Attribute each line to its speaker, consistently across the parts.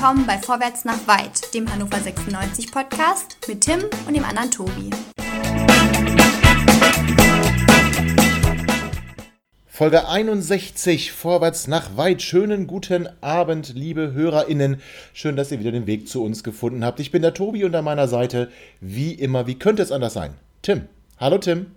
Speaker 1: willkommen bei Vorwärts nach Weit, dem Hannover 96 Podcast mit Tim und dem anderen Tobi.
Speaker 2: Folge 61, Vorwärts nach Weit. Schönen guten Abend, liebe HörerInnen. Schön, dass ihr wieder den Weg zu uns gefunden habt. Ich bin der Tobi und an meiner Seite, wie immer, wie könnte es anders sein? Tim. Hallo Tim.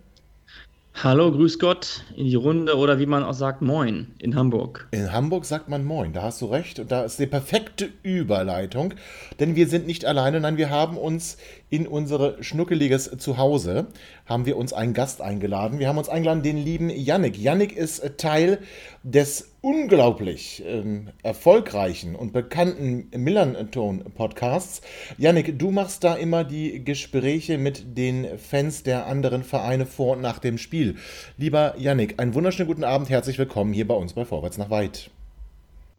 Speaker 3: Hallo, grüß Gott in die Runde oder wie man auch sagt, Moin in Hamburg.
Speaker 2: In Hamburg sagt man Moin, da hast du recht. Und da ist die perfekte Überleitung, denn wir sind nicht alleine, nein, wir haben uns in unsere schnuckeliges Zuhause, haben wir uns einen Gast eingeladen. Wir haben uns eingeladen, den lieben Yannick. Yannick ist Teil des unglaublich ähm, erfolgreichen und bekannten Millanton-Podcasts. Yannick, du machst da immer die Gespräche mit den Fans der anderen Vereine vor und nach dem Spiel. Lieber Yannick, einen wunderschönen guten Abend, herzlich willkommen hier bei uns bei Vorwärts nach Weit.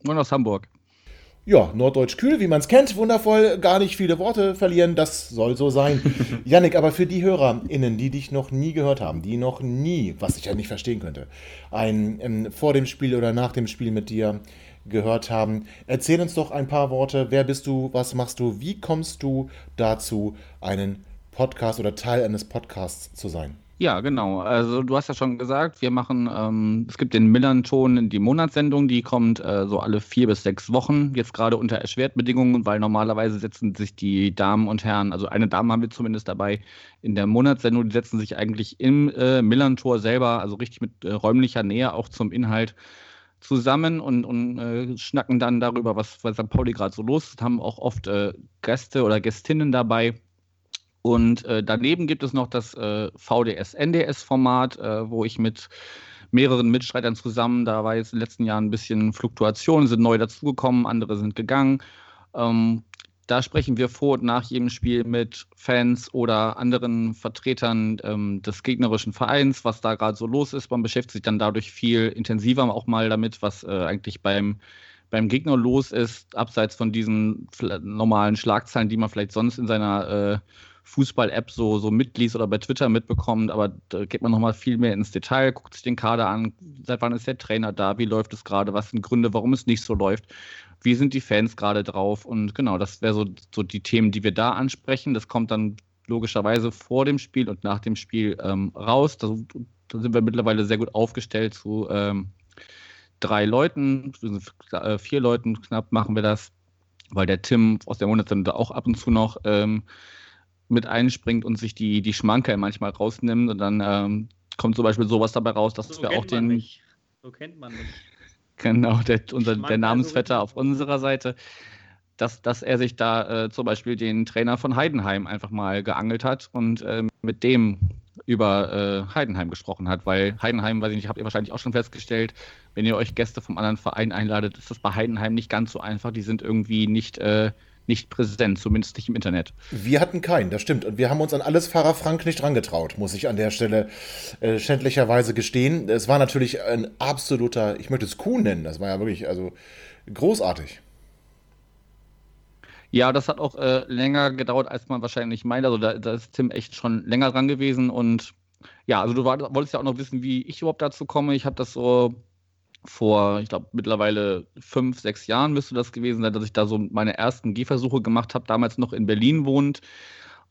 Speaker 3: Und aus Hamburg.
Speaker 2: Ja, Norddeutsch kühl, wie man es kennt, wundervoll, gar nicht viele Worte verlieren, das soll so sein. Yannick, aber für die HörerInnen, die dich noch nie gehört haben, die noch nie, was ich ja nicht verstehen könnte, ein ähm, vor dem Spiel oder nach dem Spiel mit dir gehört haben, erzähl uns doch ein paar Worte. Wer bist du, was machst du, wie kommst du dazu, einen Podcast oder Teil eines Podcasts zu sein?
Speaker 3: Ja, genau. Also du hast ja schon gesagt, wir machen, ähm, es gibt den Millern-Ton, die Monatssendung, die kommt äh, so alle vier bis sechs Wochen, jetzt gerade unter erschwerten Bedingungen, weil normalerweise setzen sich die Damen und Herren, also eine Dame haben wir zumindest dabei, in der Monatssendung, die setzen sich eigentlich im äh, Millern-Tor selber, also richtig mit äh, räumlicher Nähe auch zum Inhalt zusammen und, und äh, schnacken dann darüber, was bei St. Pauli gerade so los ist, haben auch oft äh, Gäste oder Gästinnen dabei und äh, daneben gibt es noch das äh, VDS-NDS-Format, äh, wo ich mit mehreren Mitstreitern zusammen, da war jetzt in den letzten Jahren ein bisschen Fluktuation, sind neu dazugekommen, andere sind gegangen. Ähm, da sprechen wir vor und nach jedem Spiel mit Fans oder anderen Vertretern ähm, des gegnerischen Vereins, was da gerade so los ist. Man beschäftigt sich dann dadurch viel intensiver auch mal damit, was äh, eigentlich beim, beim Gegner los ist, abseits von diesen normalen Schlagzeilen, die man vielleicht sonst in seiner äh, Fußball-App so, so mitliest oder bei Twitter mitbekommt, aber da geht man nochmal viel mehr ins Detail, guckt sich den Kader an, seit wann ist der Trainer da, wie läuft es gerade, was sind Gründe, warum es nicht so läuft, wie sind die Fans gerade drauf und genau, das wäre so, so die Themen, die wir da ansprechen. Das kommt dann logischerweise vor dem Spiel und nach dem Spiel ähm, raus. Da, da, sind wir mittlerweile sehr gut aufgestellt zu ähm, drei Leuten, äh, vier Leuten knapp machen wir das, weil der Tim aus der Monatssendung auch ab und zu noch ähm, mit einspringt und sich die, die Schmankerl manchmal rausnimmt und dann ähm, kommt zum Beispiel sowas dabei raus, dass so wir auch den. Nicht. So kennt man nicht. Genau, der, unser, der Namensvetter auf unserer Seite, dass, dass er sich da äh, zum Beispiel den Trainer von Heidenheim einfach mal geangelt hat und äh, mit dem über äh, Heidenheim gesprochen hat, weil Heidenheim, weiß ich nicht, habt ihr wahrscheinlich auch schon festgestellt, wenn ihr euch Gäste vom anderen Verein einladet, ist das bei Heidenheim nicht ganz so einfach. Die sind irgendwie nicht äh, nicht präsent, zumindest nicht im Internet.
Speaker 2: Wir hatten keinen, das stimmt. Und wir haben uns an alles Fahrer Frank nicht rangetraut, muss ich an der Stelle äh, schändlicherweise gestehen. Es war natürlich ein absoluter, ich möchte es Kuh nennen, das war ja wirklich also großartig.
Speaker 3: Ja, das hat auch äh, länger gedauert, als man wahrscheinlich meint. Also da, da, ist Tim echt schon länger dran gewesen. Und ja, also du wolltest ja auch noch wissen, wie ich überhaupt dazu komme. Ich habe das so vor, ich glaube, mittlerweile fünf, sechs Jahren müsste das gewesen sein, dass ich da so meine ersten Gehversuche gemacht habe, damals noch in Berlin wohnt,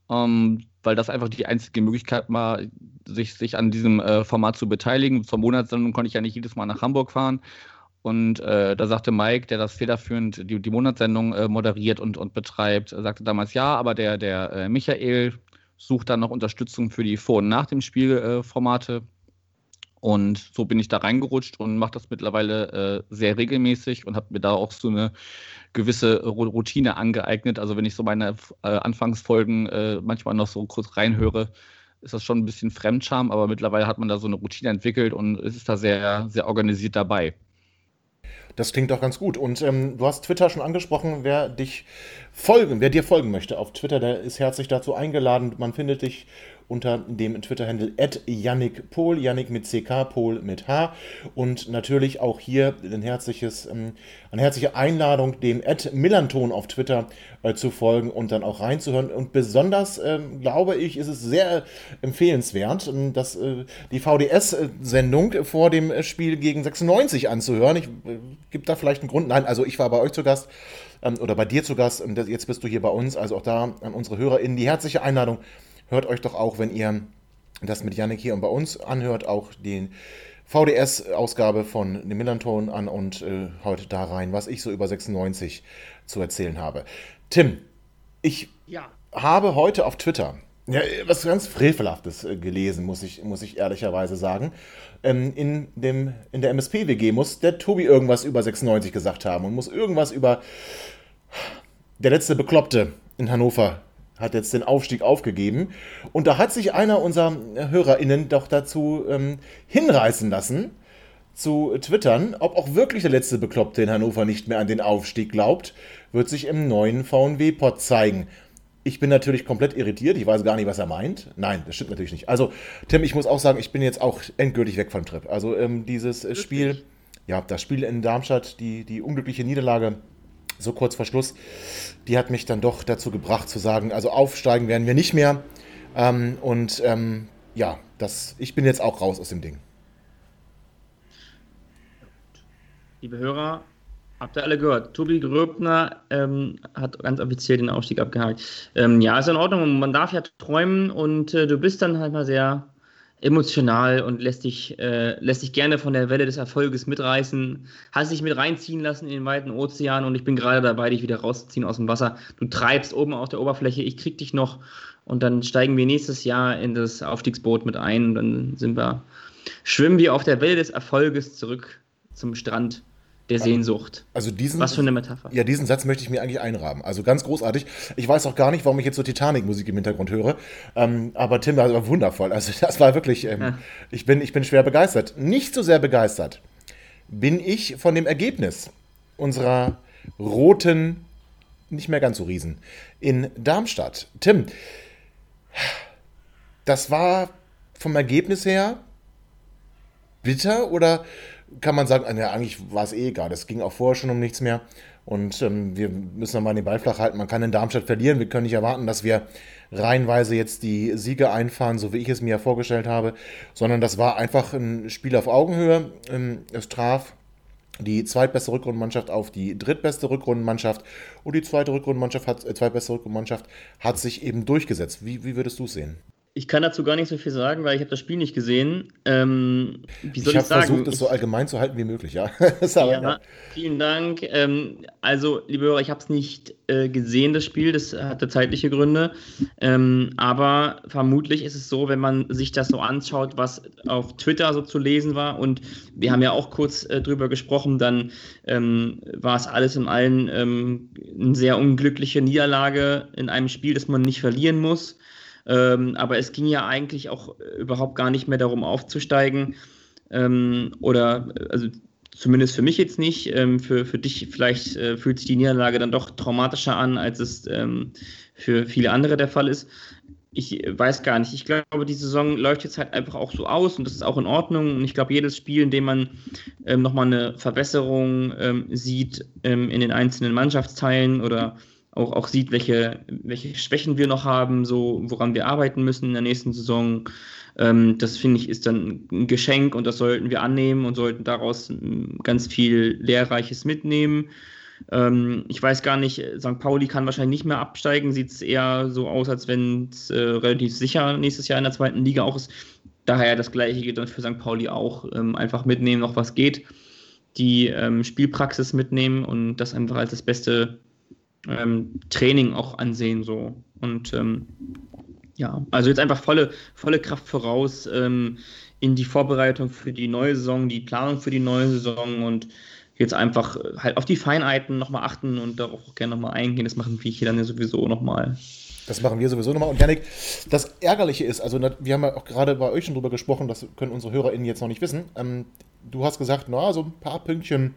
Speaker 3: ähm, weil das einfach die einzige Möglichkeit war, sich, sich an diesem äh, Format zu beteiligen. Zur Monatssendung konnte ich ja nicht jedes Mal nach Hamburg fahren. Und äh, da sagte Mike, der das federführend die, die Monatssendung äh, moderiert und, und betreibt, sagte damals ja, aber der, der äh, Michael sucht dann noch Unterstützung für die Vor- und Nach dem Spielformate. Und so bin ich da reingerutscht und mache das mittlerweile äh, sehr regelmäßig und habe mir da auch so eine gewisse Routine angeeignet. Also wenn ich so meine äh, Anfangsfolgen äh, manchmal noch so kurz reinhöre, ist das schon ein bisschen Fremdscham, aber mittlerweile hat man da so eine Routine entwickelt und es ist da sehr, sehr organisiert dabei.
Speaker 2: Das klingt doch ganz gut. Und ähm, du hast Twitter schon angesprochen. Wer dich folgen, wer dir folgen möchte auf Twitter, der ist herzlich dazu eingeladen. Man findet dich unter dem Twitter-Handle Yannick Pohl, Yannick mit CK, Pohl mit H. Und natürlich auch hier ein herzliches, ähm, eine herzliche Einladung, dem Millanton auf Twitter äh, zu folgen und dann auch reinzuhören. Und besonders, äh, glaube ich, ist es sehr empfehlenswert, ähm, dass äh, die VDS-Sendung vor dem Spiel gegen 96 anzuhören. Ich äh, gibt da vielleicht einen Grund. Nein, also ich war bei euch zu Gast ähm, oder bei dir zu Gast. Jetzt bist du hier bei uns. Also auch da an unsere HörerInnen die herzliche Einladung. Hört euch doch auch, wenn ihr das mit Yannick hier und bei uns anhört, auch den VDS-Ausgabe von dem Millanton an und äh, heute da rein, was ich so über 96 zu erzählen habe. Tim, ich ja. habe heute auf Twitter ja, was ganz Frevelhaftes äh, gelesen, muss ich, muss ich ehrlicherweise sagen. Ähm, in, dem, in der MSP-WG muss der Tobi irgendwas über 96 gesagt haben und muss irgendwas über der letzte Bekloppte in Hannover hat jetzt den Aufstieg aufgegeben. Und da hat sich einer unserer HörerInnen doch dazu ähm, hinreißen lassen, zu twittern, ob auch wirklich der letzte Bekloppte in Hannover nicht mehr an den Aufstieg glaubt, wird sich im neuen VW-Pod zeigen. Ich bin natürlich komplett irritiert. Ich weiß gar nicht, was er meint. Nein, das stimmt natürlich nicht. Also, Tim, ich muss auch sagen, ich bin jetzt auch endgültig weg vom Trip. Also, ähm, dieses äh, Spiel, ja, das Spiel in Darmstadt, die, die unglückliche Niederlage, so kurz vor Schluss, die hat mich dann doch dazu gebracht zu sagen, also aufsteigen werden wir nicht mehr. Ähm, und ähm, ja, das, ich bin jetzt auch raus aus dem Ding.
Speaker 4: Liebe Hörer, Habt ihr alle gehört? Tobi Gröbner ähm, hat ganz offiziell den Aufstieg abgehakt. Ähm, ja, ist in Ordnung. Man darf ja träumen und äh, du bist dann halt mal sehr emotional und lässt dich, äh, lässt dich gerne von der Welle des Erfolges mitreißen. Hast dich mit reinziehen lassen in den weiten Ozean und ich bin gerade dabei, dich wieder rauszuziehen aus dem Wasser. Du treibst oben auf der Oberfläche, ich krieg dich noch und dann steigen wir nächstes Jahr in das Aufstiegsboot mit ein und dann sind wir, schwimmen wir auf der Welle des Erfolges zurück zum Strand der Sehnsucht.
Speaker 2: Also diesen,
Speaker 4: Was für eine Metapher.
Speaker 2: Ja, diesen Satz möchte ich mir eigentlich einrahmen. Also ganz großartig. Ich weiß auch gar nicht, warum ich jetzt so Titanic-Musik im Hintergrund höre. Ähm, aber Tim, das war wundervoll. Also das war wirklich, ähm, ja. ich, bin, ich bin schwer begeistert. Nicht so sehr begeistert bin ich von dem Ergebnis unserer roten, nicht mehr ganz so Riesen, in Darmstadt. Tim, das war vom Ergebnis her bitter oder kann man sagen, ja, eigentlich war es eh egal. Es ging auch vorher schon um nichts mehr. Und ähm, wir müssen nochmal den Ball flach halten. Man kann in Darmstadt verlieren. Wir können nicht erwarten, dass wir reihenweise jetzt die Siege einfahren, so wie ich es mir vorgestellt habe, sondern das war einfach ein Spiel auf Augenhöhe. Ähm, es traf die zweitbeste Rückrundenmannschaft auf die drittbeste Rückrundenmannschaft und die zweite Rückrundenmannschaft hat, äh, zweitbeste Rückrundenmannschaft hat sich eben durchgesetzt. Wie, wie würdest du es sehen?
Speaker 4: Ich kann dazu gar nicht so viel sagen, weil ich habe das Spiel nicht gesehen. Ähm,
Speaker 2: wie soll ich, habe versucht, es so allgemein zu halten wie möglich, ja.
Speaker 4: aber, ja, ja. Vielen Dank. Ähm, also, liebe Hörer, ich habe es nicht äh, gesehen, das Spiel. Das hatte zeitliche Gründe. Ähm, aber vermutlich ist es so, wenn man sich das so anschaut, was auf Twitter so zu lesen war. Und wir haben ja auch kurz äh, drüber gesprochen, dann ähm, war es alles in allem ähm, eine sehr unglückliche Niederlage in einem Spiel, das man nicht verlieren muss. Ähm, aber es ging ja eigentlich auch äh, überhaupt gar nicht mehr darum aufzusteigen. Ähm, oder also zumindest für mich jetzt nicht. Ähm, für, für dich vielleicht äh, fühlt sich die Niederlage dann doch traumatischer an, als es ähm, für viele andere der Fall ist. Ich weiß gar nicht. Ich glaube, die Saison läuft jetzt halt einfach auch so aus und das ist auch in Ordnung. Und ich glaube, jedes Spiel, in dem man ähm, nochmal eine Verbesserung ähm, sieht ähm, in den einzelnen Mannschaftsteilen oder auch, auch sieht, welche, welche Schwächen wir noch haben, so woran wir arbeiten müssen in der nächsten Saison. Ähm, das finde ich ist dann ein Geschenk und das sollten wir annehmen und sollten daraus ähm, ganz viel Lehrreiches mitnehmen. Ähm, ich weiß gar nicht, St. Pauli kann wahrscheinlich nicht mehr absteigen, sieht es eher so aus, als wenn es äh, relativ sicher nächstes Jahr in der zweiten Liga auch ist. Daher das gleiche geht dann für St. Pauli auch. Ähm, einfach mitnehmen, noch was geht. Die ähm, Spielpraxis mitnehmen und das einfach als das beste ähm, Training auch ansehen so. Und ähm, ja, also jetzt einfach volle, volle Kraft voraus ähm, in die Vorbereitung für die neue Saison, die Planung für die neue Saison und jetzt einfach halt auf die Feinheiten nochmal achten und darauf auch gerne nochmal eingehen. Das machen wir hier dann ja sowieso nochmal.
Speaker 2: Das machen wir sowieso nochmal. Und Janik, das Ärgerliche ist, also wir haben ja auch gerade bei euch schon drüber gesprochen, das können unsere HörerInnen jetzt noch nicht wissen. Ähm, du hast gesagt, na, so ein paar Pünktchen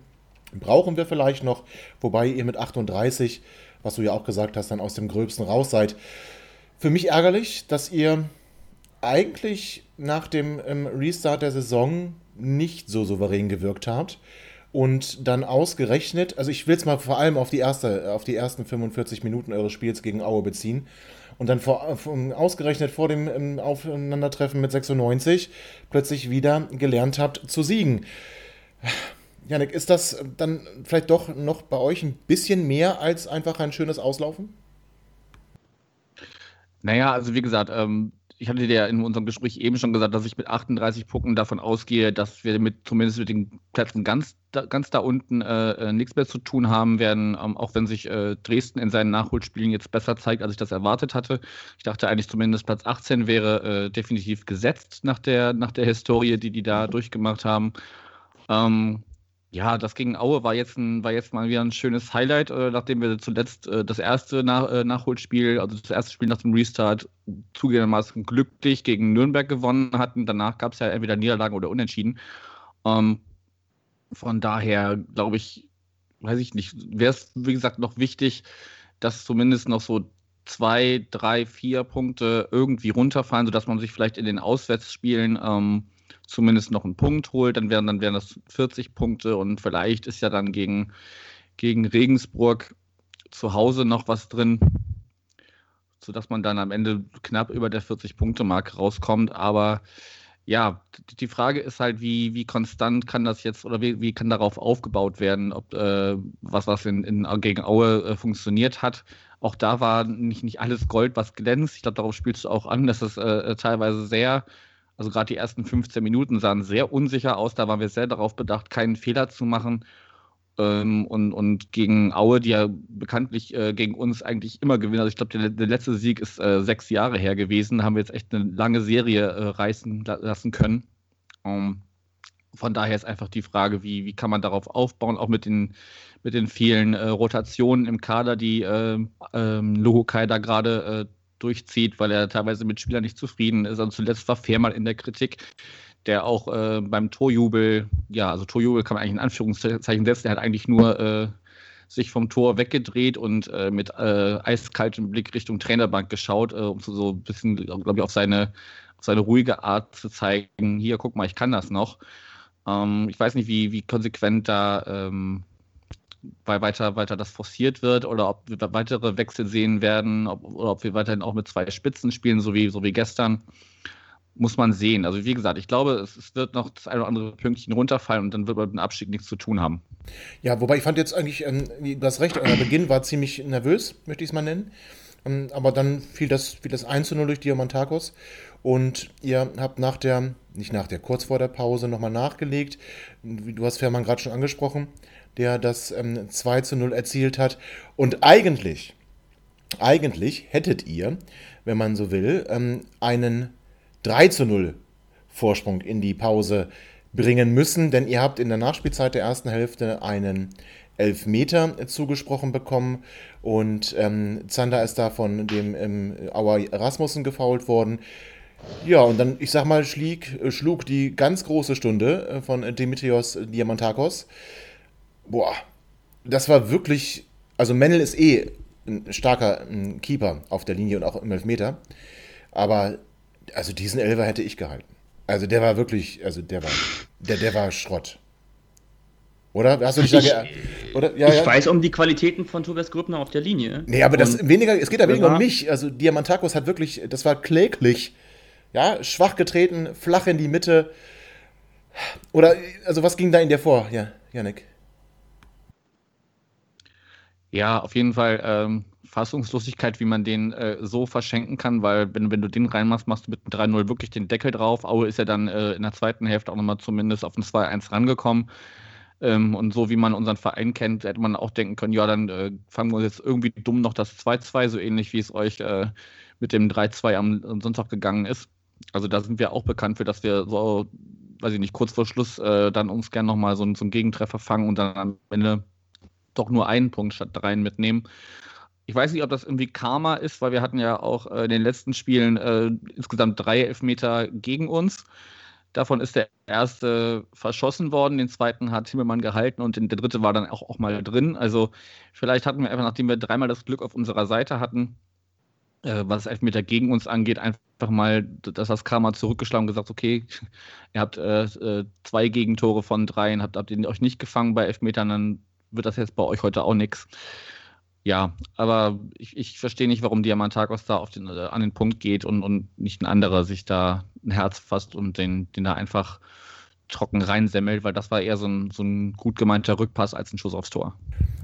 Speaker 2: brauchen wir vielleicht noch, wobei ihr mit 38, was du ja auch gesagt hast, dann aus dem Gröbsten raus seid. Für mich ärgerlich, dass ihr eigentlich nach dem ähm, Restart der Saison nicht so souverän gewirkt habt und dann ausgerechnet, also ich will es mal vor allem auf die, erste, auf die ersten 45 Minuten eures Spiels gegen Aue beziehen und dann vor, ausgerechnet vor dem ähm, Aufeinandertreffen mit 96 plötzlich wieder gelernt habt zu siegen Janik, ist das dann vielleicht doch noch bei euch ein bisschen mehr als einfach ein schönes Auslaufen?
Speaker 3: Naja, also wie gesagt, ähm, ich hatte dir ja in unserem Gespräch eben schon gesagt, dass ich mit 38 Punkten davon ausgehe, dass wir mit zumindest mit den Plätzen ganz, da, ganz da unten äh, äh, nichts mehr zu tun haben werden, ähm, auch wenn sich äh, Dresden in seinen Nachholspielen jetzt besser zeigt, als ich das erwartet hatte. Ich dachte eigentlich zumindest Platz 18 wäre äh, definitiv gesetzt nach der, nach der Historie, die die da durchgemacht haben. Ähm, ja, das gegen Aue war jetzt, ein, war jetzt mal wieder ein schönes Highlight, äh, nachdem wir zuletzt äh, das erste nach, äh, Nachholspiel, also das erste Spiel nach dem Restart, zugegebenermaßen glücklich gegen Nürnberg gewonnen hatten. Danach gab es ja entweder Niederlagen oder Unentschieden. Ähm, von daher glaube ich, weiß ich nicht, wäre es, wie gesagt, noch wichtig, dass zumindest noch so zwei, drei, vier Punkte irgendwie runterfallen, sodass man sich vielleicht in den Auswärtsspielen ähm, zumindest noch einen Punkt holt, dann wären, dann wären das 40 Punkte und vielleicht ist ja dann gegen, gegen Regensburg zu Hause noch was drin, sodass man dann am Ende knapp über der 40-Punkte-Marke rauskommt. Aber ja, die Frage ist halt, wie, wie konstant kann das jetzt oder wie, wie kann darauf aufgebaut werden, ob äh, was, was in, in, gegen Aue äh, funktioniert hat. Auch da war nicht, nicht alles Gold, was glänzt. Ich glaube, darauf spielst du auch an, dass es äh, teilweise sehr also gerade die ersten 15 Minuten sahen sehr unsicher aus. Da waren wir sehr darauf bedacht, keinen Fehler zu machen. Ähm, und, und gegen Aue, die ja bekanntlich äh, gegen uns eigentlich immer gewinnen. Also ich glaube, der, der, letzte Sieg ist äh, sechs Jahre her gewesen. Da haben wir jetzt echt eine lange Serie äh, reißen lassen können. Ähm, von daher ist einfach die Frage, wie, wie kann man darauf aufbauen, auch mit den, mit den vielen äh, Rotationen im Kader, die äh, ähm, Lohokai da gerade äh, durchzieht, weil er teilweise mit Spielern nicht zufrieden ist. Also zuletzt war Fehrmann in der Kritik, der auch äh, beim Torjubel, ja, also Torjubel kann man eigentlich in Anführungszeichen setzen, der hat eigentlich nur äh, sich vom Tor weggedreht und äh, mit äh, eiskaltem Blick Richtung Trainerbank geschaut, äh, um so, so ein bisschen, glaube ich, auf seine, auf seine ruhige Art zu zeigen, hier, guck mal, ich kann das noch. Ähm, ich weiß nicht, wie, wie konsequent da ähm, weil weiter, weiter das forciert wird oder ob wir weitere Wechsel sehen werden ob, oder ob wir weiterhin auch mit zwei Spitzen spielen, so wie, so wie gestern, muss man sehen. Also wie gesagt, ich glaube, es, es wird noch das eine oder andere Pünktchen runterfallen und dann wird man mit dem Abstieg nichts zu tun haben.
Speaker 2: Ja, wobei ich fand jetzt eigentlich, ähm, das Recht, euer Beginn war ziemlich nervös, möchte ich es mal nennen. Ähm, aber dann fiel das, fiel das 1 zu 0 durch Diamantakos und ihr habt nach der, nicht nach der, kurz vor der Pause nochmal nachgelegt. Du hast Fährmann gerade schon angesprochen der das ähm, 2 zu 0 erzielt hat. Und eigentlich, eigentlich hättet ihr, wenn man so will, ähm, einen 3 zu 0 Vorsprung in die Pause bringen müssen, denn ihr habt in der Nachspielzeit der ersten Hälfte einen Elfmeter zugesprochen bekommen und ähm, Zander ist da von dem ähm, Auer Rasmussen gefault worden. Ja, und dann, ich sag mal, schlieg, schlug die ganz große Stunde äh, von Dimitrios Diamantakos boah, das war wirklich, also Mendel ist eh ein starker ein Keeper auf der Linie und auch im Elfmeter, aber also diesen Elfer hätte ich gehalten. Also der war wirklich, also der war, der, der war Schrott. Oder? Hast du dich
Speaker 4: ich, da oder? Ja, ich ja. weiß um die Qualitäten von Tobias Grübner auf der Linie.
Speaker 2: Nee, aber das weniger, es geht da weniger um mich. Also Diamantakos hat wirklich, das war kläglich. Ja, schwach getreten, flach in die Mitte. Oder, also was ging da in dir vor, ja, Janik?
Speaker 3: Ja, auf jeden Fall ähm, Fassungslosigkeit, wie man den äh, so verschenken kann, weil wenn, wenn du den reinmachst, machst du mit 3-0 wirklich den Deckel drauf. Aue ist ja dann äh, in der zweiten Hälfte auch nochmal zumindest auf ein 2-1 rangekommen. Ähm, und so wie man unseren Verein kennt, hätte man auch denken können, ja, dann äh, fangen wir jetzt irgendwie dumm noch das 2-2, so ähnlich wie es euch äh, mit dem 3-2 am, am, Sonntag gegangen ist. Also da sind wir auch bekannt für, dass wir so, weiß ich nicht, kurz vor Schluss äh, dann uns gern nochmal so, so einen Gegentreffer fangen und dann am Ende doch nur einen Punkt statt dreien mitnehmen. Ich weiß nicht, ob das irgendwie Karma ist, weil wir hatten ja auch äh, in den letzten Spielen äh, insgesamt drei Elfmeter gegen uns. Davon ist der erste verschossen worden, den zweiten hat Himmelmann gehalten und der dritte war dann auch, auch mal drin. Also vielleicht hatten wir einfach, nachdem wir dreimal das Glück auf unserer Seite hatten, äh, was Elfmeter gegen uns angeht, einfach mal dass das Karma zurückgeschlagen und gesagt, okay, ihr habt äh, äh, zwei Gegentore von dreien, habt, habt ihr euch nicht gefangen bei Elfmetern, dann wird das jetzt bei euch heute auch nichts. Ja, aber ich, ich verstehe nicht, warum Diamantakos da auf den, äh, an den Punkt geht und, und nicht ein anderer sich da ein Herz fasst und den, den da einfach trocken reinsemmelt, weil das war eher so ein, so ein gut gemeinter Rückpass als ein Schuss aufs Tor.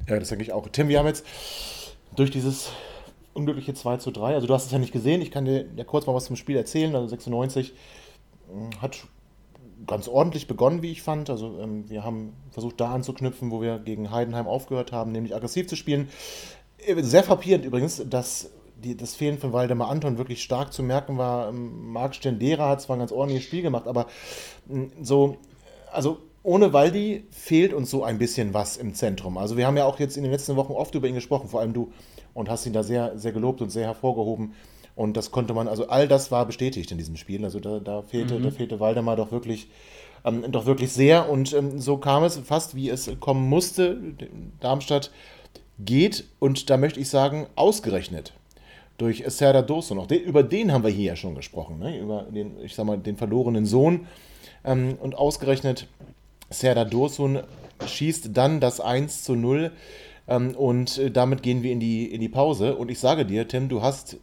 Speaker 2: Ja, das denke ich auch. Tim, wir haben jetzt durch dieses unglückliche 2 zu 3, also du hast es ja nicht gesehen, ich kann dir ja kurz mal was zum Spiel erzählen. Also 96 hm, hat ganz ordentlich begonnen, wie ich fand. Also ähm, wir haben versucht da anzuknüpfen, wo wir gegen Heidenheim aufgehört haben, nämlich aggressiv zu spielen. Äh, sehr frappierend übrigens, dass die, das Fehlen von Waldemar Anton wirklich stark zu merken war. Ähm, Marc Stendera hat zwar ein ganz ordentliches Spiel gemacht, aber hm, so, also ohne Waldi fehlt uns so ein bisschen was im Zentrum. Also wir haben ja auch jetzt in den letzten Wochen oft über ihn gesprochen, vor allem du, und hast ihn da sehr, sehr gelobt und sehr hervorgehoben. Und das konnte man, also all das war bestätigt in diesem Spiel. Also da, da fehlte, mhm. da fehlte Waldemar doch wirklich, ähm, doch wirklich sehr. Und ähm, so kam es fast, wie es kommen musste. Darmstadt geht, und da möchte ich sagen, ausgerechnet durch Serda Dosso noch. Den, über den haben wir hier ja schon gesprochen, ne? über den, ich sag mal, den verlorenen Sohn. Ähm, und ausgerechnet Serda Dosun schießt dann das 1 zu 0. Ähm, und äh, damit gehen wir in die, in die Pause. Und ich sage dir, Tim, du hast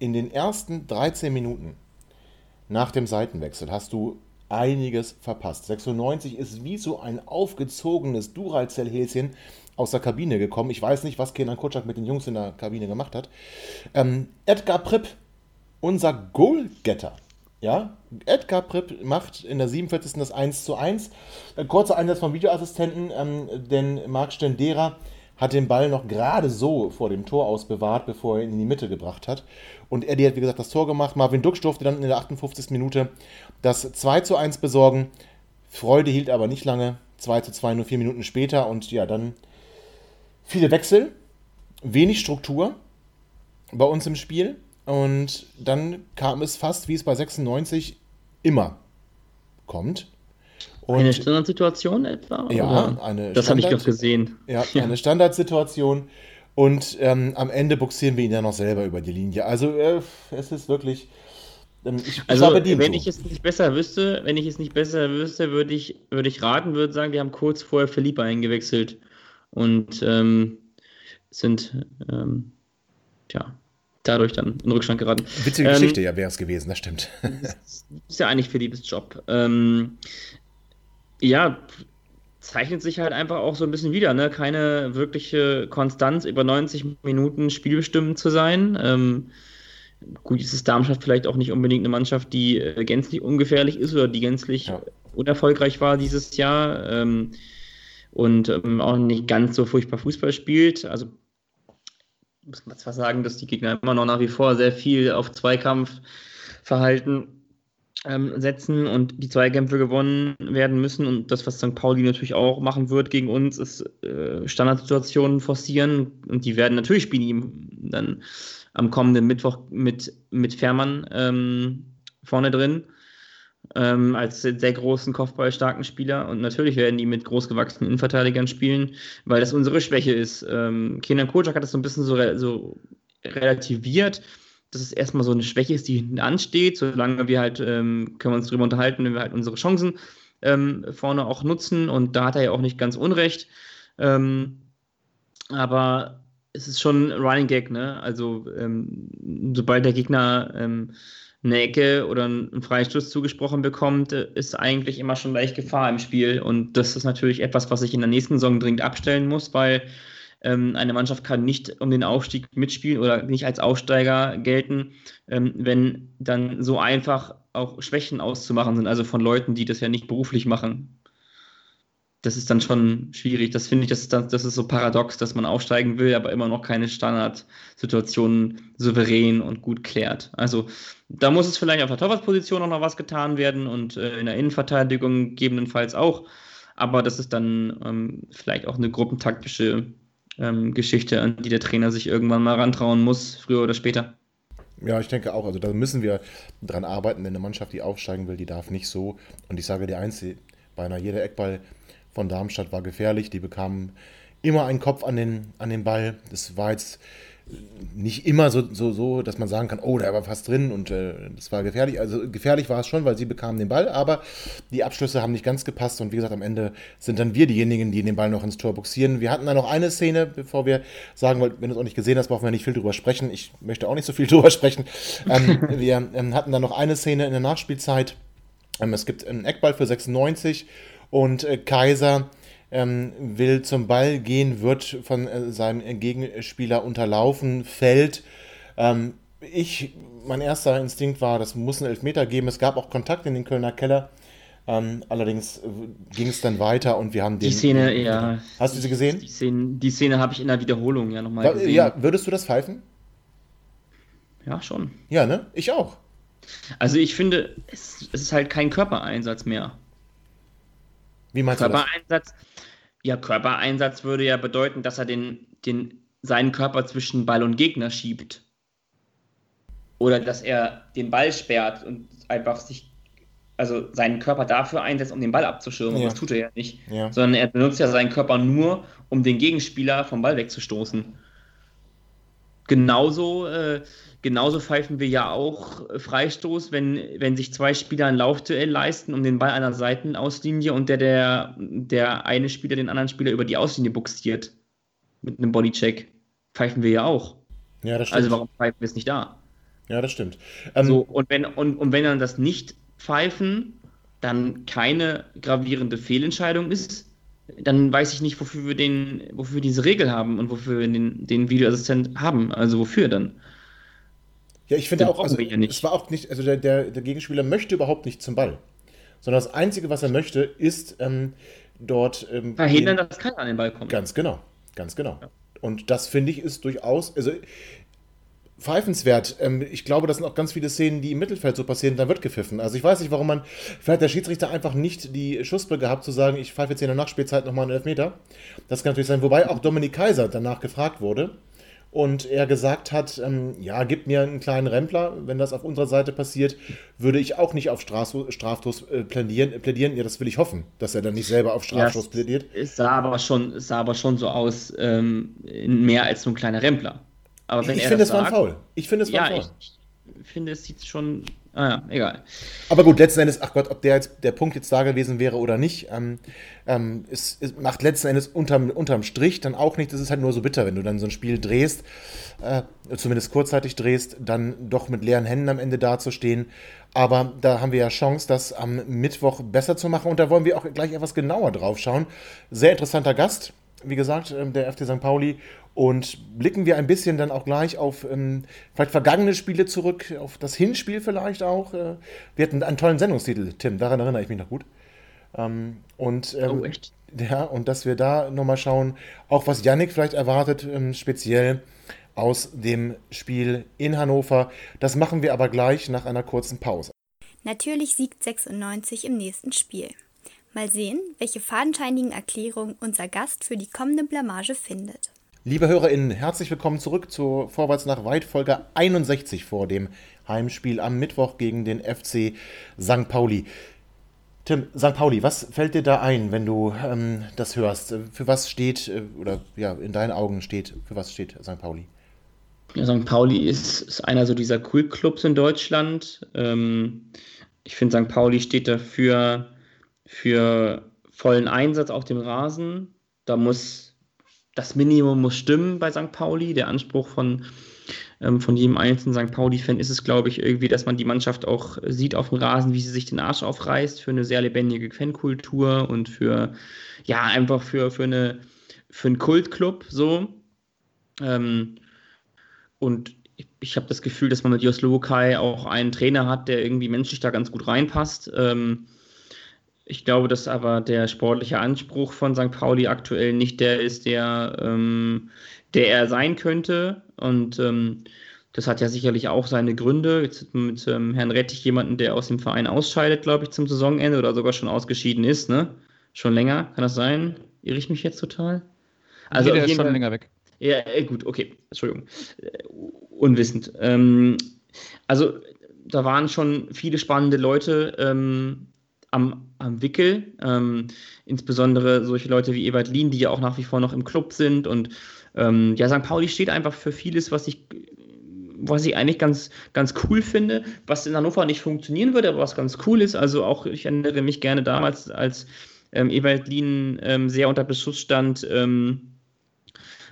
Speaker 2: in den ersten 13 Minuten nach dem Seitenwechsel hast du einiges verpasst. 96 ist wie so ein aufgezogenes Duracell-Häschen aus der Kabine gekommen. Ich weiß nicht, was Kenan Kutschak mit den Jungs in der Kabine gemacht hat. Ähm, Edgar Pripp, unser Goalgetter. Ja, Edgar Pripp macht in der 47. das 1 zu 1. Ein kurzer Einsatz vom Videoassistenten, ähm, denn Marc Stendera hat den Ball noch gerade so vor dem Tor aus bewahrt, bevor er ihn in die Mitte gebracht hat. Und Eddie hat, wie gesagt, das Tor gemacht. Marvin Dux durfte dann in der 58. Minute das 2 zu 1 besorgen. Freude hielt aber nicht lange. 2 zu 2 nur vier Minuten später. Und ja, dann viele Wechsel, wenig Struktur bei uns im Spiel. Und dann kam es fast, wie es bei 96 immer kommt.
Speaker 4: Und eine Standardsituation etwa?
Speaker 2: Ja, oder? eine
Speaker 4: Das habe ich doch gesehen.
Speaker 2: Ja, eine Standardsituation. Und ähm, am Ende buxieren wir ihn ja noch selber über die Linie. Also äh, es ist wirklich.
Speaker 4: Ähm, ich, also, ich wenn ich es nicht besser wüsste, wenn ich es nicht besser wüsste, würde ich, würde ich raten, würde sagen, wir haben kurz vorher Philippe eingewechselt und ähm, sind ähm, tja, dadurch dann in Rückstand geraten.
Speaker 2: Witzige ähm, Geschichte, ja, wäre es gewesen, das stimmt.
Speaker 4: Das ist ja eigentlich Philippes Job. Ähm, ja, zeichnet sich halt einfach auch so ein bisschen wieder, ne? Keine wirkliche Konstanz über 90 Minuten spielbestimmend zu sein. Ähm, gut, ist es Darmstadt vielleicht auch nicht unbedingt eine Mannschaft, die äh, gänzlich ungefährlich ist oder die gänzlich ja. unerfolgreich war dieses Jahr ähm, und ähm, auch nicht ganz so furchtbar Fußball spielt. Also muss man zwar sagen, dass die Gegner immer noch nach wie vor sehr viel auf Zweikampf verhalten setzen und die Zweikämpfe gewonnen werden müssen. Und das, was St. Pauli natürlich auch machen wird gegen uns, ist äh, Standardsituationen forcieren. Und die werden natürlich spielen dann am kommenden Mittwoch mit, mit Fährmann ähm, vorne drin. Ähm, als sehr großen, kopfballstarken Spieler. Und natürlich werden die mit großgewachsenen Innenverteidigern spielen, weil das unsere Schwäche ist. Ähm, Kenan Kocak hat das so ein bisschen so, so relativiert dass es erstmal so eine Schwäche ist, die hinten ansteht. Solange wir halt, ähm, können wir uns darüber unterhalten, wenn wir halt unsere Chancen ähm, vorne auch nutzen. Und da hat er ja auch nicht ganz Unrecht. Ähm, aber es ist schon ein Running Gag, ne? Also, ähm, sobald der Gegner ähm, eine Ecke oder einen Freistoß zugesprochen bekommt, ist eigentlich immer schon leicht Gefahr im Spiel. Und das ist natürlich etwas, was ich in der nächsten Saison dringend abstellen muss, weil ähm, eine Mannschaft kann nicht um den Aufstieg mitspielen oder nicht als Aufsteiger gelten, ähm, wenn dann so einfach auch Schwächen auszumachen sind, also von Leuten, die das ja nicht beruflich machen. Das ist dann schon schwierig. Das finde ich, das ist, dann, das ist so paradox, dass man aufsteigen will, aber immer noch keine Standardsituationen souverän und gut klärt. Also da muss es vielleicht auf der Torwartposition auch noch was getan werden und äh, in der Innenverteidigung gegebenenfalls auch. Aber das ist dann ähm, vielleicht auch eine gruppentaktische ähm, Geschichte, an die der Trainer sich irgendwann mal rantrauen muss, früher oder später.
Speaker 2: Ja, ich denke auch. Also da müssen wir dran arbeiten, denn eine Mannschaft, die aufsteigen will, die darf nicht so. Und ich sage dir eins, beinahe jeder Eckball von Darmstadt war gefährlich. Die bekamen immer einen Kopf an den, an den Ball. Das war jetzt nicht immer so, so, so, dass man sagen kann, oh, da war fast drin und äh, das war gefährlich. Also gefährlich war es schon, weil sie bekamen den Ball, aber die Abschlüsse haben nicht ganz gepasst und wie gesagt, am Ende sind dann wir diejenigen, die den Ball noch ins Tor boxieren. Wir hatten da noch eine Szene, bevor wir sagen, weil, wenn du es auch nicht gesehen hast, brauchen wir nicht viel drüber sprechen. Ich möchte auch nicht so viel drüber sprechen. Ähm, wir ähm, hatten dann noch eine Szene in der Nachspielzeit Ähm, es gibt einen Eckball für 96 und äh, Kaiser ähm, will zum Ball gehen, wird von äh, seinem Gegenspieler unterlaufen, fällt. Ähm, ich, mein erster Instinkt war, das muss einen Elfmeter geben. Es gab auch Kontakt in den Kölner Keller. Ähm, allerdings äh, ging es dann weiter und wir haben
Speaker 4: den. Die Szene, ja.
Speaker 2: Hast du sie gesehen?
Speaker 4: Die Szene, die Szene habe ich in der Wiederholung ja nochmal gesehen.
Speaker 2: Ja, würdest du das pfeifen?
Speaker 4: Ja, schon.
Speaker 2: Ja, ne? Ich auch.
Speaker 4: Also ich finde, es, es ist halt kein Körpereinsatz mehr.
Speaker 2: Wie meinst
Speaker 4: Körpereinsatz, du das? Ja, Körpereinsatz würde ja bedeuten, dass er den, den, seinen Körper zwischen Ball und Gegner schiebt. Oder dass er den Ball sperrt und einfach sich, also seinen Körper dafür einsetzt, um den Ball abzuschirmen. Ja. Das tut er ja nicht. Ja. Sondern er benutzt ja seinen Körper nur, um den Gegenspieler vom Ball wegzustoßen. Genauso äh, Genauso pfeifen wir ja auch äh, Freistoß, wenn, wenn sich zwei Spieler ein Laufduell leisten um den Ball einer Seitenauslinie und der, der, der eine Spieler den anderen Spieler über die Auslinie buxiert mit einem Bodycheck. Pfeifen wir ja auch.
Speaker 2: Ja, das
Speaker 4: stimmt. Also warum pfeifen wir es nicht da?
Speaker 2: Ja, das stimmt.
Speaker 4: Ähm, so, und wenn, und, und wenn dann das nicht pfeifen, dann keine gravierende Fehlentscheidung ist, dann weiß ich nicht, wofür wir den, wofür wir diese Regel haben und wofür wir den, den Videoassistent haben. Also wofür dann?
Speaker 2: Ja, ich finde auch, also, es war auch nicht, also der, der, der, Gegenspieler möchte überhaupt nicht zum Ball. Sondern das Einzige, was er möchte, ist ähm, dort. Ähm,
Speaker 4: Verhindern, den, dass keiner an den Ball kommt.
Speaker 2: Ganz genau, ganz genau. Ja. Und das finde ich ist durchaus, also pfeifenswert. Ähm, ich glaube, das sind auch ganz viele Szenen, die im Mittelfeld so passieren, da wird gepfiffen. Also ich weiß nicht, warum man, vielleicht der Schiedsrichter einfach nicht die Schussbrille gehabt zu sagen, ich pfeife jetzt in der Nachspielzeit nochmal einen Elfmeter. Das kann natürlich sein. Wobei auch Dominik Kaiser danach gefragt wurde und er gesagt hat, ähm, ja, gib mir einen kleinen Rempler, wenn das auf unserer Seite passiert, würde ich auch nicht auf Strafstoß äh, plädieren, plädieren. Ja, das will ich hoffen, dass er dann nicht selber auf Strafstoß ja, plädiert.
Speaker 4: Es sah aber schon, es sah aber schon so aus, ähm, mehr als so ein kleiner Rempler.
Speaker 2: Aber wenn ich finde, es war ein Foul. Ich finde, es war
Speaker 4: ein Foul. Ich, ich finde, es sieht schon Ah ja, egal.
Speaker 2: Aber gut, letzten Endes, ach Gott, ob der jetzt der Punkt jetzt da gewesen wäre oder nicht, ähm, ähm, es, es, macht letzten Endes unterm, unterm Strich dann auch nicht. Das ist halt nur so bitter, wenn du dann so ein Spiel drehst, äh, zumindest kurzzeitig drehst, dann doch mit leeren Händen am Ende dazustehen. Aber da haben wir ja Chance, das am Mittwoch besser zu machen. Und da wollen wir auch gleich etwas genauer drauf schauen. Sehr interessanter Gast, wie gesagt, ähm, der FC St. Pauli. Und blicken wir ein bisschen dann auch gleich auf ähm, vielleicht vergangene Spiele zurück, auf das Hinspiel vielleicht auch. Äh, wir hatten einen tollen Sendungstitel, Tim, daran erinnere ich mich noch gut. Ähm, und, ähm, oh, echt? Ja, und dass wir da nochmal schauen, auch was Yannick vielleicht erwartet, ähm, speziell aus dem Spiel in Hannover. Das machen wir aber gleich nach einer kurzen Pause.
Speaker 1: Natürlich siegt 96 im nächsten Spiel. Mal sehen, welche fadenscheinigen Erklärungen unser Gast für die kommende Blamage findet.
Speaker 2: Liebe HörerInnen, herzlich willkommen zurück zur Vorwärts nach Weit Folge 61 vor dem Heimspiel am Mittwoch gegen den FC St. Pauli. Tim, St. Pauli, was fällt dir da ein, wenn du ähm, das hörst? Für was steht, äh, oder ja, in deinen Augen steht, für was steht St. Pauli?
Speaker 4: Ja, St. Pauli ist, ist einer so dieser Cool-Clubs in Deutschland. Ähm, ich finde, St. Pauli steht dafür für vollen Einsatz auf dem Rasen. Da muss das Minimum muss stimmen bei St. Pauli. Der Anspruch von, ähm, von jedem einzelnen St. Pauli-Fan ist es, glaube ich, irgendwie, dass man die Mannschaft auch sieht auf dem Rasen, wie sie sich den Arsch aufreißt für eine sehr lebendige Fankultur und für, ja, einfach für, für, eine, für einen Kultclub so. Ähm, und ich, habe das Gefühl, dass man mit Jos auch einen Trainer hat, der irgendwie menschlich da ganz gut reinpasst. Ähm, ich glaube, dass aber der sportliche Anspruch von St. Pauli aktuell nicht der ist, der, ähm, der er sein könnte. Und ähm, das hat ja sicherlich auch seine Gründe. Jetzt mit ähm, Herrn Rettich jemanden, der aus dem Verein ausscheidet, glaube ich, zum Saisonende oder sogar schon ausgeschieden ist, ne? Schon länger, kann das sein? Irre ich mich jetzt total?
Speaker 3: Also nee, der ist schon Fall, länger weg.
Speaker 4: Ja, äh, gut, okay, Entschuldigung. Äh, unwissend. Ähm, also, da waren schon viele spannende Leute ähm, am, am Wickel. Ähm, insbesondere solche Leute wie Ebert Lien, die ja auch nach wie vor noch im Club sind. Und ähm, ja, St. Pauli steht einfach für vieles, was ich, was ich eigentlich ganz, ganz cool finde, was in Hannover nicht funktionieren würde, aber was ganz cool ist. Also auch, ich erinnere mich gerne damals, als ähm, Ewald Lien ähm, sehr unter Beschuss stand ähm,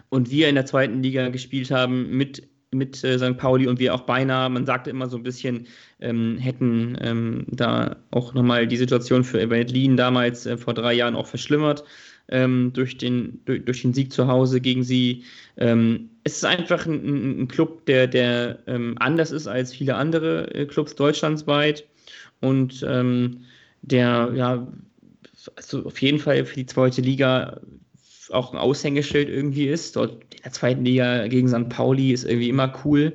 Speaker 4: und wir in der zweiten Liga gespielt haben mit mit äh, St. Pauli und wir auch beinahe, man sagte immer so ein bisschen, ähm, hätten ähm, da auch nochmal die Situation für Berlin damals äh, vor drei Jahren auch verschlimmert ähm, durch, den, durch, durch, den Sieg zu Hause gegen sie. Ähm, es ist einfach ein, ein Club, der, der ähm, anders ist als viele andere äh, Clubs deutschlandsweit und ähm, der ja also auf jeden Fall für die zweite Liga auch ein Aushängeschild irgendwie ist. Dort in der zweiten Liga gegen St. Pauli ist irgendwie immer cool.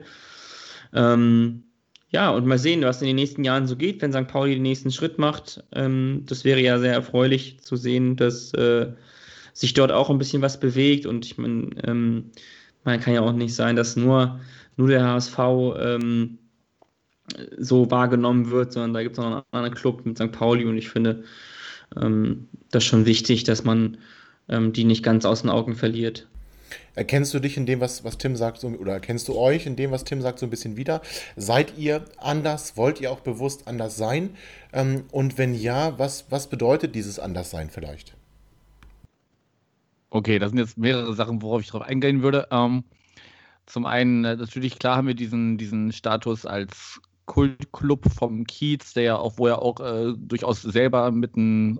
Speaker 4: Ähm, ja, und mal sehen, was in den nächsten Jahren so geht, wenn St. Pauli den nächsten Schritt macht. Ähm, das wäre ja sehr erfreulich zu sehen, dass äh, sich dort auch ein bisschen was bewegt. Und ich meine, ähm, man kann ja auch nicht sein, dass nur, nur der HSV ähm, so wahrgenommen wird, sondern da gibt es noch einen anderen Club mit St. Pauli und ich finde ähm, das schon wichtig, dass man ähm, die nicht ganz aus den Augen verliert.
Speaker 2: Erkennst du dich in dem, was, was Tim sagt, so, oder erkennst du euch in dem, was Tim sagt, so ein bisschen wieder? Seid ihr anders? Wollt ihr auch bewusst anders sein? Ähm, und wenn ja, was, was bedeutet dieses Anderssein vielleicht?
Speaker 3: Okay, das sind jetzt mehrere Sachen, worauf ich drauf eingehen würde. Ähm, zum einen, äh, natürlich, klar haben wir diesen, diesen Status als Kultclub vom Kiez, der ja auch, wo er auch äh, durchaus selber mit den